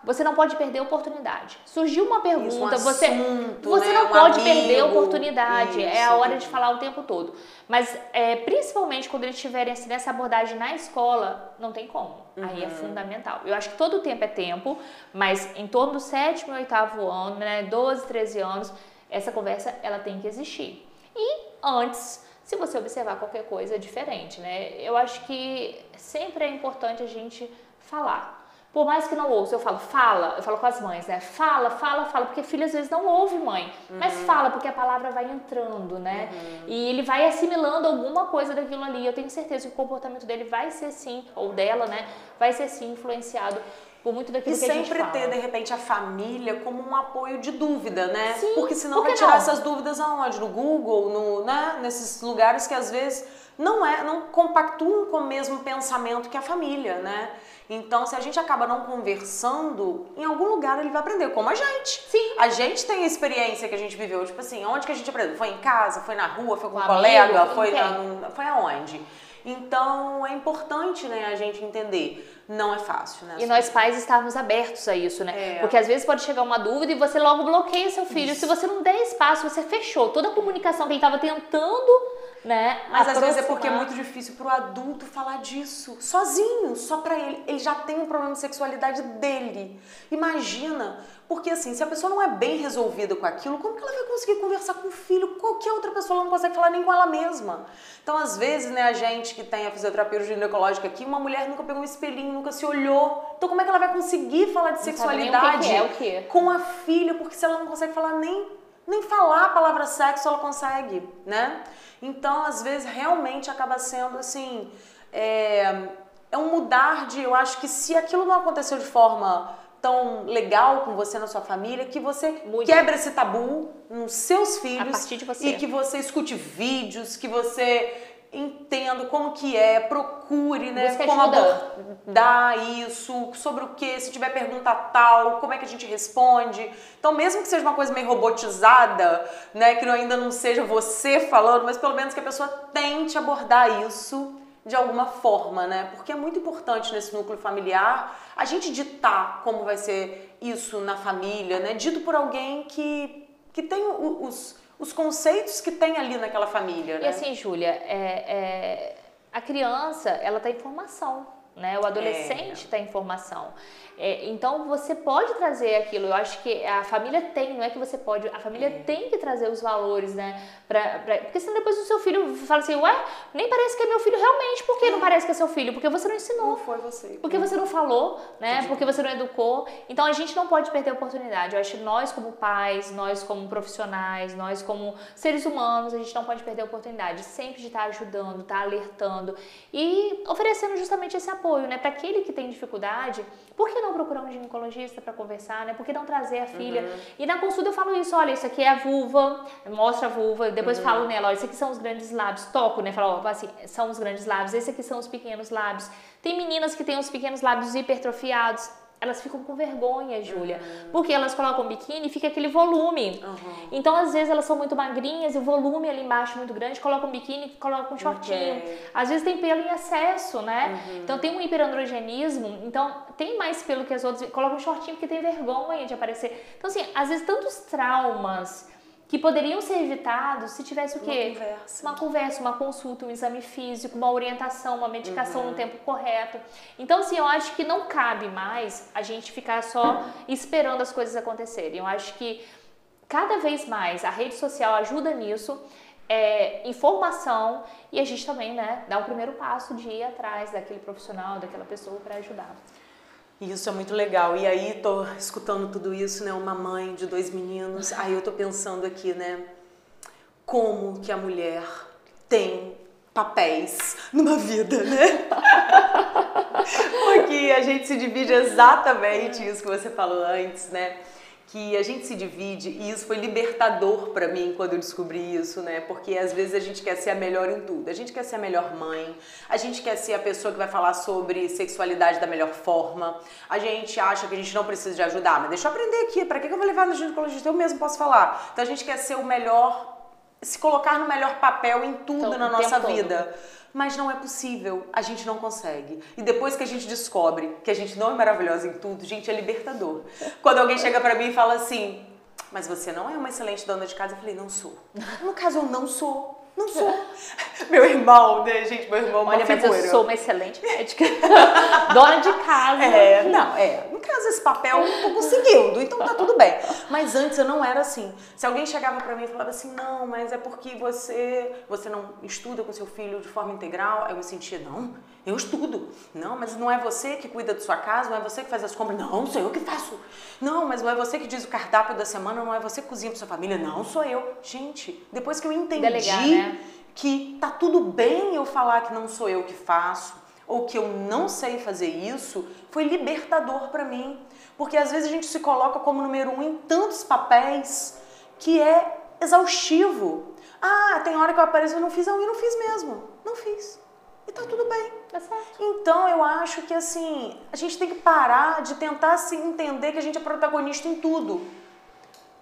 Você não pode perder a oportunidade. Surgiu uma pergunta, Isso, um você, assunto, você né? não um pode amigo. perder a oportunidade. Isso. É a hora de falar o tempo todo. Mas é, principalmente quando eles estiverem assim, nessa abordagem na escola, não tem como. Uhum. Aí é uhum. fundamental. Eu acho que todo tempo é tempo, mas em torno do sétimo e oitavo ano, né, 12, 13 anos, essa conversa ela tem que existir. E antes, se você observar qualquer coisa diferente, né? Eu acho que sempre é importante a gente falar. Por mais que não ouça, eu falo, fala, eu falo com as mães, né? Fala, fala, fala, porque filho às vezes não ouve mãe, uhum. mas fala, porque a palavra vai entrando, né? Uhum. E ele vai assimilando alguma coisa daquilo ali. Eu tenho certeza que o comportamento dele vai ser sim, ou dela, né? Vai ser sim influenciado por muito daquilo e que a gente fala. E sempre ter, de repente, a família como um apoio de dúvida, né? Sim, Porque senão vai tirar não? essas dúvidas aonde? No Google, no, né? nesses lugares que às vezes não é, não compactuam com o mesmo pensamento que a família, né? Então, se a gente acaba não conversando, em algum lugar ele vai aprender, como a gente. Sim. A gente tem a experiência que a gente viveu, tipo assim, onde que a gente aprendeu? Foi em casa, foi na rua, foi com um, colega, amigo, foi, na, foi aonde? Então, é importante, né, a gente entender não é fácil, né? E nós pais estarmos abertos a isso, né? É. Porque às vezes pode chegar uma dúvida e você logo bloqueia seu filho. Isso. Se você não der espaço, você fechou toda a comunicação que ele estava tentando né? Mas às vezes é porque é muito difícil pro adulto falar disso, sozinho, só pra ele. Ele já tem um problema de sexualidade dele. Imagina, porque assim, se a pessoa não é bem resolvida com aquilo, como que ela vai conseguir conversar com o filho? Qualquer outra pessoa ela não consegue falar nem com ela mesma. Então, às vezes, né, a gente que tem a fisioterapia ginecológica aqui, uma mulher nunca pegou um espelhinho, nunca se olhou. Então, como é que ela vai conseguir falar de não sexualidade que que é, com a filha? Porque se ela não consegue falar nem nem falar a palavra sexo ela consegue, né? Então, às vezes, realmente acaba sendo assim. É, é um mudar de. Eu acho que se aquilo não aconteceu de forma tão legal com você na sua família, que você Muito. quebra esse tabu nos seus filhos. A partir de você. E que você escute vídeos, que você entenda como que é, procure, né, Busca como abordar isso, sobre o que, se tiver pergunta tal, como é que a gente responde. Então, mesmo que seja uma coisa meio robotizada, né, que ainda não seja você falando, mas pelo menos que a pessoa tente abordar isso de alguma forma, né? Porque é muito importante nesse núcleo familiar a gente ditar como vai ser isso na família, né? Dito por alguém que, que tem os os conceitos que tem ali naquela família. Né? E assim, Júlia, é, é, a criança, ela tem formação, né? O adolescente é. tem formação. É, então você pode trazer aquilo. Eu acho que a família tem, não é que você pode, a família é. tem que trazer os valores, né? Pra, pra, porque senão depois o seu filho fala assim, ué, nem parece que é meu filho realmente. Por que é. não parece que é seu filho? Porque você não ensinou. Não foi você. Porque você não falou, né? Porque você não educou. Então a gente não pode perder a oportunidade. Eu acho que nós como pais, nós como profissionais, nós como seres humanos, a gente não pode perder a oportunidade sempre de estar ajudando, estar alertando e oferecendo justamente esse apoio, né? Para aquele que tem dificuldade, por que não não procurar um ginecologista para conversar, né? Por que não trazer a filha? Uhum. E na consulta eu falo isso, olha, isso aqui é a vulva, mostra a vulva, depois uhum. falo nela, olha, isso aqui são os grandes lábios, toco, né? Falo, ó, assim, são os grandes lábios, esse aqui são os pequenos lábios. Tem meninas que têm os pequenos lábios hipertrofiados, elas ficam com vergonha, Júlia, uhum. porque elas colocam biquíni e fica aquele volume. Uhum. Então, às vezes, elas são muito magrinhas e o volume ali embaixo muito grande, colocam biquíni e colocam um shortinho. Okay. Às vezes tem pelo em excesso, né? Uhum. Então, tem um hiperandrogenismo, então tem mais pelo que as outras, colocam um shortinho porque tem vergonha de aparecer. Então, assim, às vezes tantos traumas que poderiam ser evitados se tivesse o quê? Uma conversa. Uma conversa, uma consulta, um exame físico, uma orientação, uma medicação uhum. no tempo correto. Então, assim, eu acho que não cabe mais a gente ficar só esperando as coisas acontecerem. Eu acho que cada vez mais a rede social ajuda nisso. É, informação e a gente também, né, dá o primeiro passo de ir atrás daquele profissional, daquela pessoa para ajudar. Isso é muito legal. E aí, tô escutando tudo isso, né? Uma mãe de dois meninos. Aí eu tô pensando aqui, né? Como que a mulher tem papéis numa vida, né? Porque a gente se divide exatamente isso que você falou antes, né? Que a gente se divide e isso foi libertador para mim quando eu descobri isso, né? Porque às vezes a gente quer ser a melhor em tudo. A gente quer ser a melhor mãe, a gente quer ser a pessoa que vai falar sobre sexualidade da melhor forma. A gente acha que a gente não precisa de ajudar, mas deixa eu aprender aqui, para que eu vou levar no ginecologista? Eu mesmo posso falar. Então a gente quer ser o melhor, se colocar no melhor papel em tudo então, na nossa vida. Todo mas não é possível, a gente não consegue. E depois que a gente descobre que a gente não é maravilhosa em tudo, gente, é libertador. Quando alguém chega para mim e fala assim, mas você não é uma excelente dona de casa, eu falei, não sou. No caso, eu não sou. Não sou. Meu irmão, né, gente? Meu irmão é Olha, mas eu sou uma excelente médica. Dona de casa. É, não, é. No caso, esse papel eu tô conseguindo, então tá tudo bem. Mas antes eu não era assim. Se alguém chegava pra mim e falava assim, não, mas é porque você, você não estuda com seu filho de forma integral, eu me sentia, não, eu estudo. Não, mas não é você que cuida da sua casa, não é você que faz as compras. Não, sou eu que faço. Não, mas não é você que diz o cardápio da semana, não é você que cozinha pra sua família. Não, sou eu. Gente, depois que eu entendi Delegar, né? que tá tudo bem eu falar que não sou eu que faço, ou que eu não sei fazer isso, foi libertador para mim. Porque às vezes a gente se coloca como número um em tantos papéis que é exaustivo. Ah, tem hora que eu apareço e não fiz, não, e não fiz mesmo. Não fiz. E tá tudo bem. Certo. Então eu acho que assim, a gente tem que parar de tentar se entender que a gente é protagonista em tudo.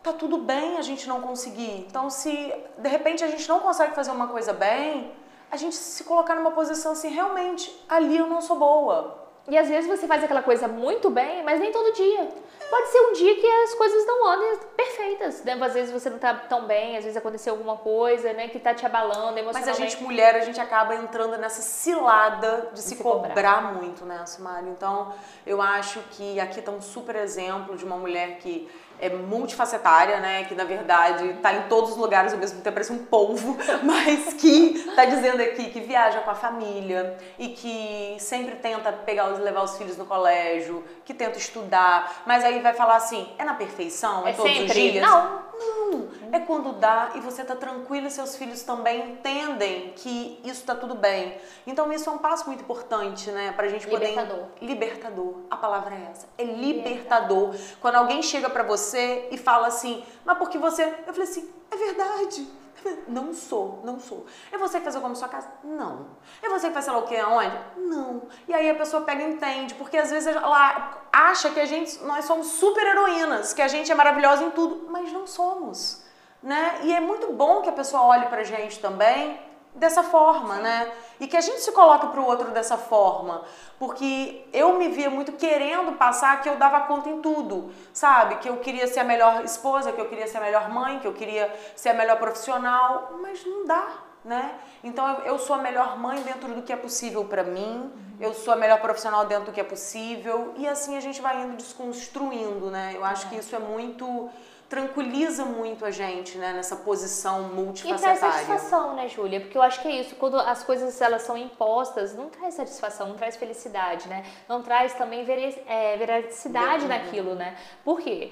Tá tudo bem a gente não conseguir. Então se de repente a gente não consegue fazer uma coisa bem, a gente se colocar numa posição assim, realmente, ali eu não sou boa. E às vezes você faz aquela coisa muito bem, mas nem todo dia. Pode ser um dia que as coisas não andem perfeitas, né? Às vezes você não tá tão bem, às vezes aconteceu alguma coisa, né, que tá te abalando emocionalmente. Mas a gente, mulher, a gente acaba entrando nessa cilada de se, se cobrar. cobrar. muito, né, Sumário? Então, eu acho que aqui tá um super exemplo de uma mulher que é multifacetária, né? Que na verdade está em todos os lugares ao mesmo tempo, parece um polvo, mas que está dizendo aqui que viaja com a família e que sempre tenta pegar os levar os filhos no colégio, que tenta estudar, mas aí vai falar assim, é na perfeição, é, é todos sempre? os dias? Não. Não, é quando dá e você tá tranquilo e seus filhos também entendem que isso tá tudo bem. Então isso é um passo muito importante, né, pra gente poder libertador. libertador. A palavra é essa. É libertador. Quando alguém chega para você e fala assim: "Mas por que você?" Eu falei assim: "É verdade. Não sou, não sou. É você que faz eu como sua casa? Não. É você que faz sei lá o que, aonde? Não. E aí a pessoa pega e entende, porque às vezes ela acha que a gente, nós somos super heroínas, que a gente é maravilhosa em tudo, mas não somos, né? E é muito bom que a pessoa olhe pra gente também dessa forma, né? E que a gente se coloque para o outro dessa forma, porque eu me via muito querendo passar que eu dava conta em tudo, sabe? Que eu queria ser a melhor esposa, que eu queria ser a melhor mãe, que eu queria ser a melhor profissional, mas não dá, né? Então eu sou a melhor mãe dentro do que é possível para mim, eu sou a melhor profissional dentro do que é possível e assim a gente vai indo desconstruindo, né? Eu acho que isso é muito tranquiliza muito a gente, né, nessa posição multifacetária. E traz satisfação, né, Júlia? Porque eu acho que é isso, quando as coisas elas são impostas, não traz satisfação, não traz felicidade, né? Não traz também é, veracidade uhum. naquilo, né? Por quê?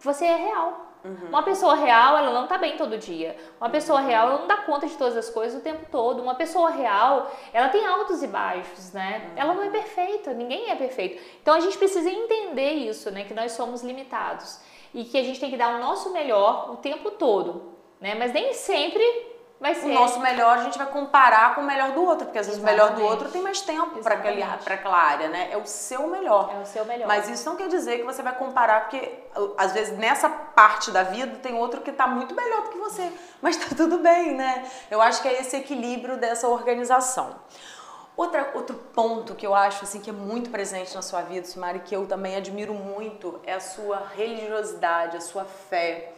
Você é real. Uhum. Uma pessoa real, ela não tá bem todo dia. Uma pessoa real, ela não dá conta de todas as coisas o tempo todo. Uma pessoa real, ela tem altos e baixos, né? Uhum. Ela não é perfeita, ninguém é perfeito. Então a gente precisa entender isso, né? Que nós somos limitados e que a gente tem que dar o nosso melhor o tempo todo, né? Mas nem sempre vai ser. O nosso melhor a gente vai comparar com o melhor do outro, porque às vezes Exatamente. o melhor do outro tem mais tempo para aquela área, né? É o seu melhor. É o seu melhor. Mas isso não quer dizer que você vai comparar, porque às vezes nessa parte da vida tem outro que está muito melhor do que você. Mas tá tudo bem, né? Eu acho que é esse equilíbrio dessa organização. Outra, outro ponto que eu acho assim que é muito presente na sua vida, Simari, que eu também admiro muito, é a sua religiosidade, a sua fé.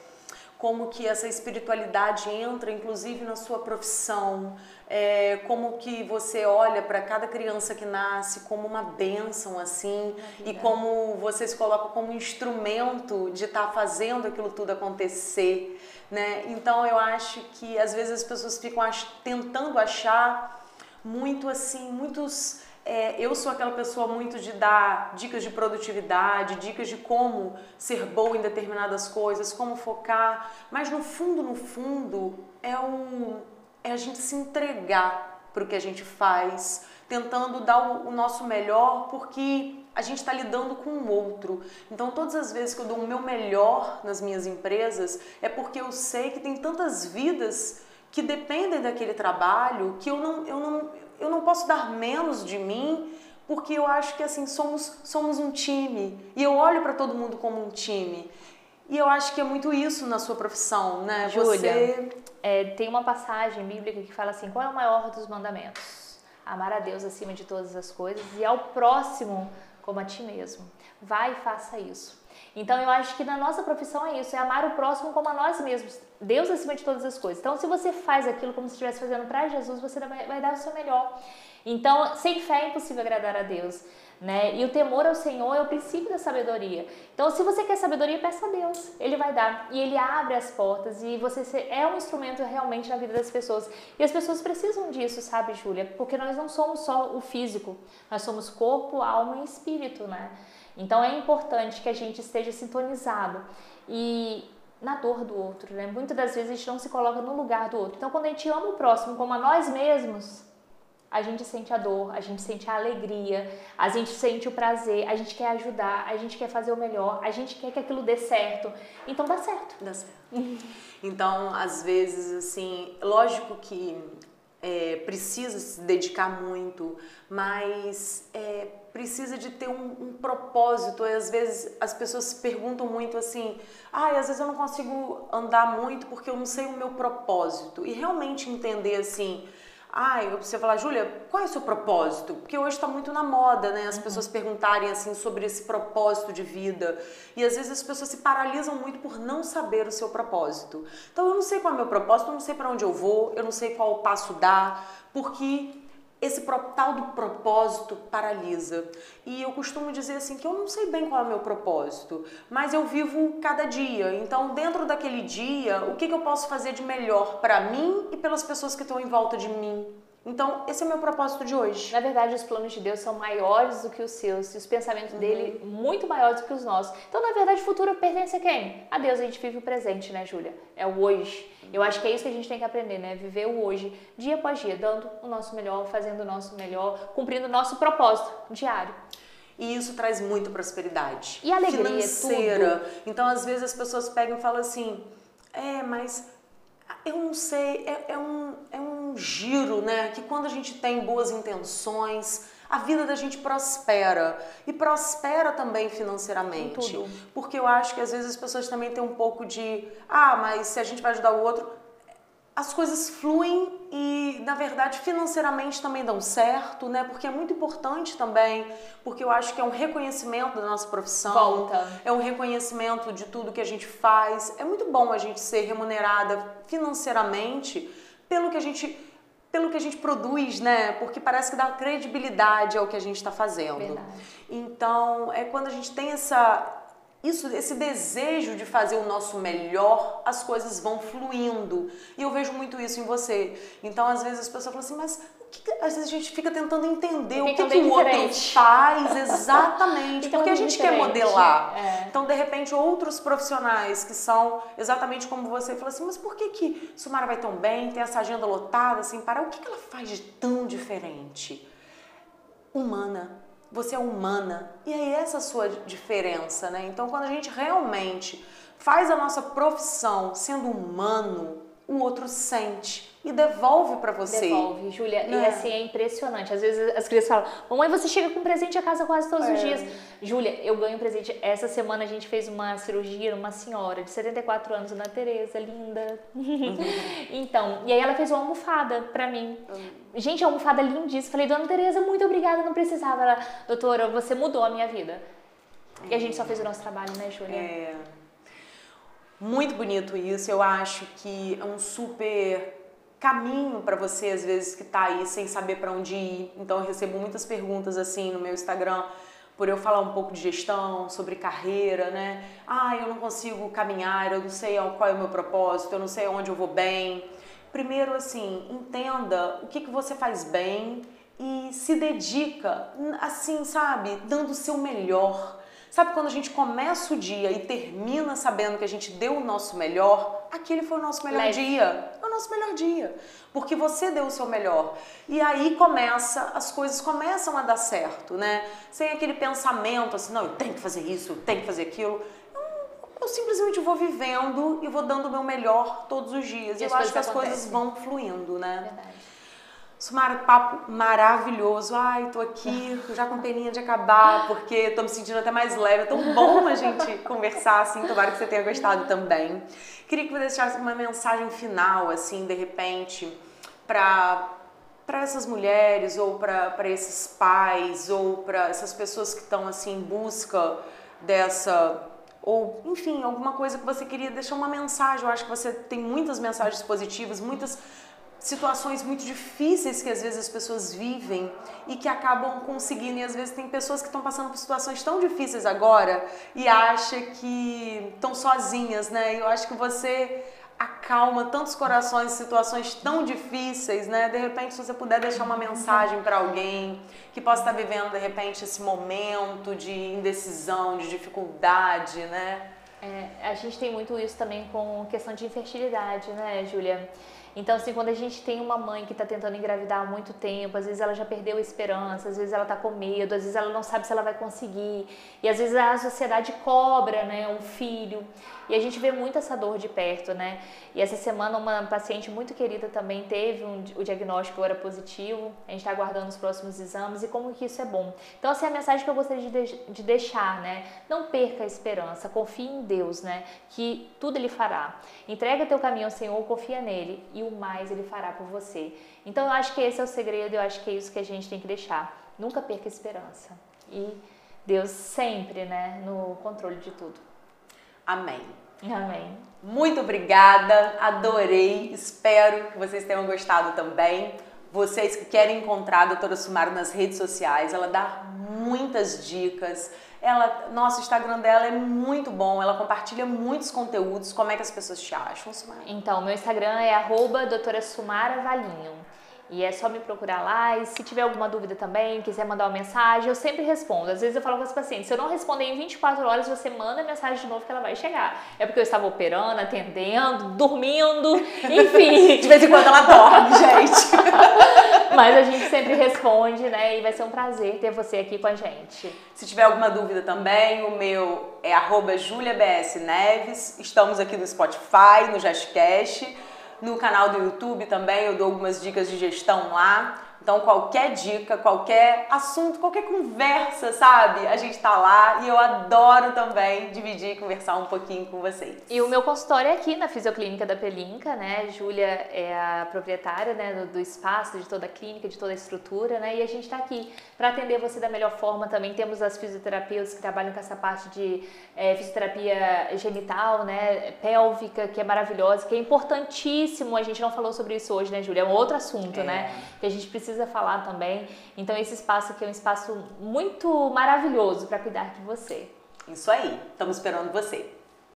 Como que essa espiritualidade entra, inclusive, na sua profissão. É, como que você olha para cada criança que nasce como uma bênção, assim. E como você se coloca como instrumento de estar tá fazendo aquilo tudo acontecer, né? Então, eu acho que, às vezes, as pessoas ficam ach tentando achar muito assim, muitos. É, eu sou aquela pessoa muito de dar dicas de produtividade, dicas de como ser boa em determinadas coisas, como focar, mas no fundo, no fundo, é, um, é a gente se entregar para o que a gente faz, tentando dar o, o nosso melhor, porque a gente está lidando com o outro. Então, todas as vezes que eu dou o meu melhor nas minhas empresas, é porque eu sei que tem tantas vidas que dependem daquele trabalho, que eu não, eu não, eu não posso dar menos de mim, porque eu acho que assim somos, somos um time e eu olho para todo mundo como um time. E eu acho que é muito isso na sua profissão, né? Júlia, Você é, tem uma passagem bíblica que fala assim: qual é o maior dos mandamentos? Amar a Deus acima de todas as coisas e ao próximo como a ti mesmo. Vai e faça isso. Então eu acho que na nossa profissão é isso, é amar o próximo como a nós mesmos. Deus acima de todas as coisas. Então se você faz aquilo como se estivesse fazendo para Jesus, você vai, vai dar o seu melhor. Então, sem fé é impossível agradar a Deus. Né? E o temor ao Senhor é o princípio da sabedoria. Então, se você quer sabedoria, peça a Deus. Ele vai dar. E ele abre as portas. E você é um instrumento realmente na vida das pessoas. E as pessoas precisam disso, sabe, Júlia? Porque nós não somos só o físico. Nós somos corpo, alma e espírito, né? Então é importante que a gente esteja sintonizado e na dor do outro, né? Muitas das vezes a gente não se coloca no lugar do outro. Então quando a gente ama o próximo como a nós mesmos, a gente sente a dor, a gente sente a alegria, a gente sente o prazer, a gente quer ajudar, a gente quer fazer o melhor, a gente quer que aquilo dê certo. Então dá certo. Dá certo. então, às vezes, assim, lógico que é, precisa se dedicar muito, mas é, precisa de ter um, um, propósito. E às vezes as pessoas se perguntam muito assim: ah, às vezes eu não consigo andar muito porque eu não sei o meu propósito. E realmente entender assim. Ai, você falar, Júlia, qual é o seu propósito? Porque hoje está muito na moda, né? As uhum. pessoas perguntarem assim sobre esse propósito de vida. E às vezes as pessoas se paralisam muito por não saber o seu propósito. Então eu não sei qual é o meu propósito, eu não sei para onde eu vou, eu não sei qual passo dar, porque esse tal do propósito paralisa. E eu costumo dizer assim que eu não sei bem qual é o meu propósito, mas eu vivo cada dia. Então, dentro daquele dia, o que, que eu posso fazer de melhor para mim e pelas pessoas que estão em volta de mim? Então, esse é o meu propósito de hoje. Na verdade, os planos de Deus são maiores do que os seus, e os pensamentos uhum. dele muito maiores do que os nossos. Então, na verdade, o futuro pertence a quem? A Deus. A gente vive o presente, né, Júlia? É o hoje. Eu acho que é isso que a gente tem que aprender, né? Viver o hoje, dia após dia, dando o nosso melhor, fazendo o nosso melhor, cumprindo o nosso propósito diário. E isso traz muita prosperidade. E alegria, financeira. Tudo. Então, às vezes, as pessoas pegam e falam assim: é, mas eu não sei, é, é, um, é um giro, né? Que quando a gente tem boas intenções, a vida da gente prospera. E prospera também financeiramente. Tudo. Porque eu acho que às vezes as pessoas também têm um pouco de, ah, mas se a gente vai ajudar o outro, as coisas fluem e, na verdade, financeiramente também dão certo, né? Porque é muito importante também, porque eu acho que é um reconhecimento da nossa profissão. Volta. É um reconhecimento de tudo que a gente faz. É muito bom a gente ser remunerada financeiramente pelo que a gente pelo que a gente produz, né? Porque parece que dá credibilidade ao que a gente está fazendo. Verdade. Então, é quando a gente tem essa isso, esse desejo de fazer o nosso melhor, as coisas vão fluindo. E eu vejo muito isso em você. Então, às vezes as pessoas falam assim, mas que, às vezes a gente fica tentando entender o que, que o outro faz exatamente, porque a gente quer modelar. É. Então, de repente, outros profissionais que são exatamente como você, falam assim, mas por que que Sumara vai tão bem, tem essa agenda lotada, assim, para o que, que ela faz de tão diferente? Humana você é humana. E aí essa é a sua diferença, né? Então quando a gente realmente faz a nossa profissão sendo humano, o outro sente e devolve para você. Devolve, Júlia. Né? E assim é impressionante. Às vezes as crianças falam: "Mamãe, você chega com presente a casa quase todos é. os dias". Júlia, eu ganho presente. Essa semana a gente fez uma cirurgia numa senhora de 74 anos, Ana Tereza, linda. Uhum. então, e aí ela fez uma almofada para mim. Uhum. Gente, a almofada lindíssima. Falei: "Dona Tereza, muito obrigada, não precisava". Ela: "Doutora, você mudou a minha vida". E a gente só fez o nosso trabalho, né, Júlia? É. Muito bonito isso. Eu acho que é um super caminho para você às vezes que está aí sem saber para onde ir. Então eu recebo muitas perguntas assim no meu Instagram por eu falar um pouco de gestão, sobre carreira, né? Ah, eu não consigo caminhar, eu não sei qual é o meu propósito, eu não sei onde eu vou bem. Primeiro, assim, entenda o que, que você faz bem e se dedica, assim, sabe, dando o seu melhor. Sabe quando a gente começa o dia e termina sabendo que a gente deu o nosso melhor? Aquele foi o nosso melhor Leve. dia. É o nosso melhor dia. Porque você deu o seu melhor. E aí começa, as coisas começam a dar certo, né? Sem aquele pensamento assim, não, eu tenho que fazer isso, eu tenho que fazer aquilo. Eu, simplesmente vou vivendo e vou dando o meu melhor todos os dias. E, e eu acho que as coisas vão fluindo, né? Verdade. Sumara, papo maravilhoso. Ai, tô aqui já com peninha de acabar, porque tô me sentindo até mais leve. É tão bom a gente conversar assim. Tomara que você tenha gostado também. Queria que você deixasse uma mensagem final, assim, de repente, para para essas mulheres ou para esses pais ou para essas pessoas que estão assim em busca dessa ou enfim alguma coisa que você queria deixar uma mensagem. Eu acho que você tem muitas mensagens positivas, muitas situações muito difíceis que às vezes as pessoas vivem e que acabam conseguindo e às vezes tem pessoas que estão passando por situações tão difíceis agora e acha que estão sozinhas, né? E eu acho que você acalma tantos corações em situações tão difíceis, né? De repente, se você puder deixar uma mensagem para alguém que possa estar vivendo de repente esse momento de indecisão, de dificuldade, né? É, a gente tem muito isso também com questão de infertilidade, né, Júlia? Então, assim, quando a gente tem uma mãe que está tentando engravidar há muito tempo, às vezes ela já perdeu a esperança, às vezes ela está com medo, às vezes ela não sabe se ela vai conseguir, e às vezes a sociedade cobra, né, um filho, e a gente vê muito essa dor de perto, né? E essa semana uma paciente muito querida também teve um, o diagnóstico era positivo, a gente está aguardando os próximos exames e como que isso é bom. Então, assim, a mensagem que eu gostaria de, de deixar, né? Não perca a esperança, confie em Deus, né? Que tudo Ele fará. Entrega teu caminho ao Senhor, confia nele e e o mais ele fará por você. Então eu acho que esse é o segredo, eu acho que é isso que a gente tem que deixar. Nunca perca a esperança. E Deus sempre, né, no controle de tudo. Amém. Amém. Muito obrigada, adorei, espero que vocês tenham gostado também. Vocês que querem encontrar a doutora Sumaro nas redes sociais, ela dá muitas dicas. Ela, nosso Instagram dela é muito bom, ela compartilha muitos conteúdos. Como é que as pessoas te acham, Sumara? Então, meu Instagram é arroba doutora Sumara Valinho. E é só me procurar lá e se tiver alguma dúvida também, quiser mandar uma mensagem, eu sempre respondo. Às vezes eu falo com os pacientes, se eu não responder em 24 horas, você manda a mensagem de novo que ela vai chegar. É porque eu estava operando, atendendo, dormindo, enfim. de vez em quando ela dorme, gente. Mas a gente sempre responde, né? E vai ser um prazer ter você aqui com a gente. Se tiver alguma dúvida também, o meu é arroba juliabsneves. Estamos aqui no Spotify, no JustCast. No canal do YouTube também eu dou algumas dicas de gestão lá. Então, qualquer dica, qualquer assunto, qualquer conversa, sabe? A gente tá lá e eu adoro também dividir e conversar um pouquinho com vocês. E o meu consultório é aqui na Fisioclínica da Pelinca, né? Júlia é a proprietária né, do, do, espaço, de toda a clínica, de toda a estrutura, né? E a gente está aqui para atender você da melhor forma. Também temos as fisioterapeutas que trabalham com essa parte de é, fisioterapia genital, né? Pélvica, que é maravilhosa, que é importantíssimo. A gente não falou sobre isso hoje, né, Júlia? É um outro assunto, é. né? Que a gente precisa precisa falar também. Então esse espaço aqui é um espaço muito maravilhoso para cuidar de você. Isso aí, estamos esperando você.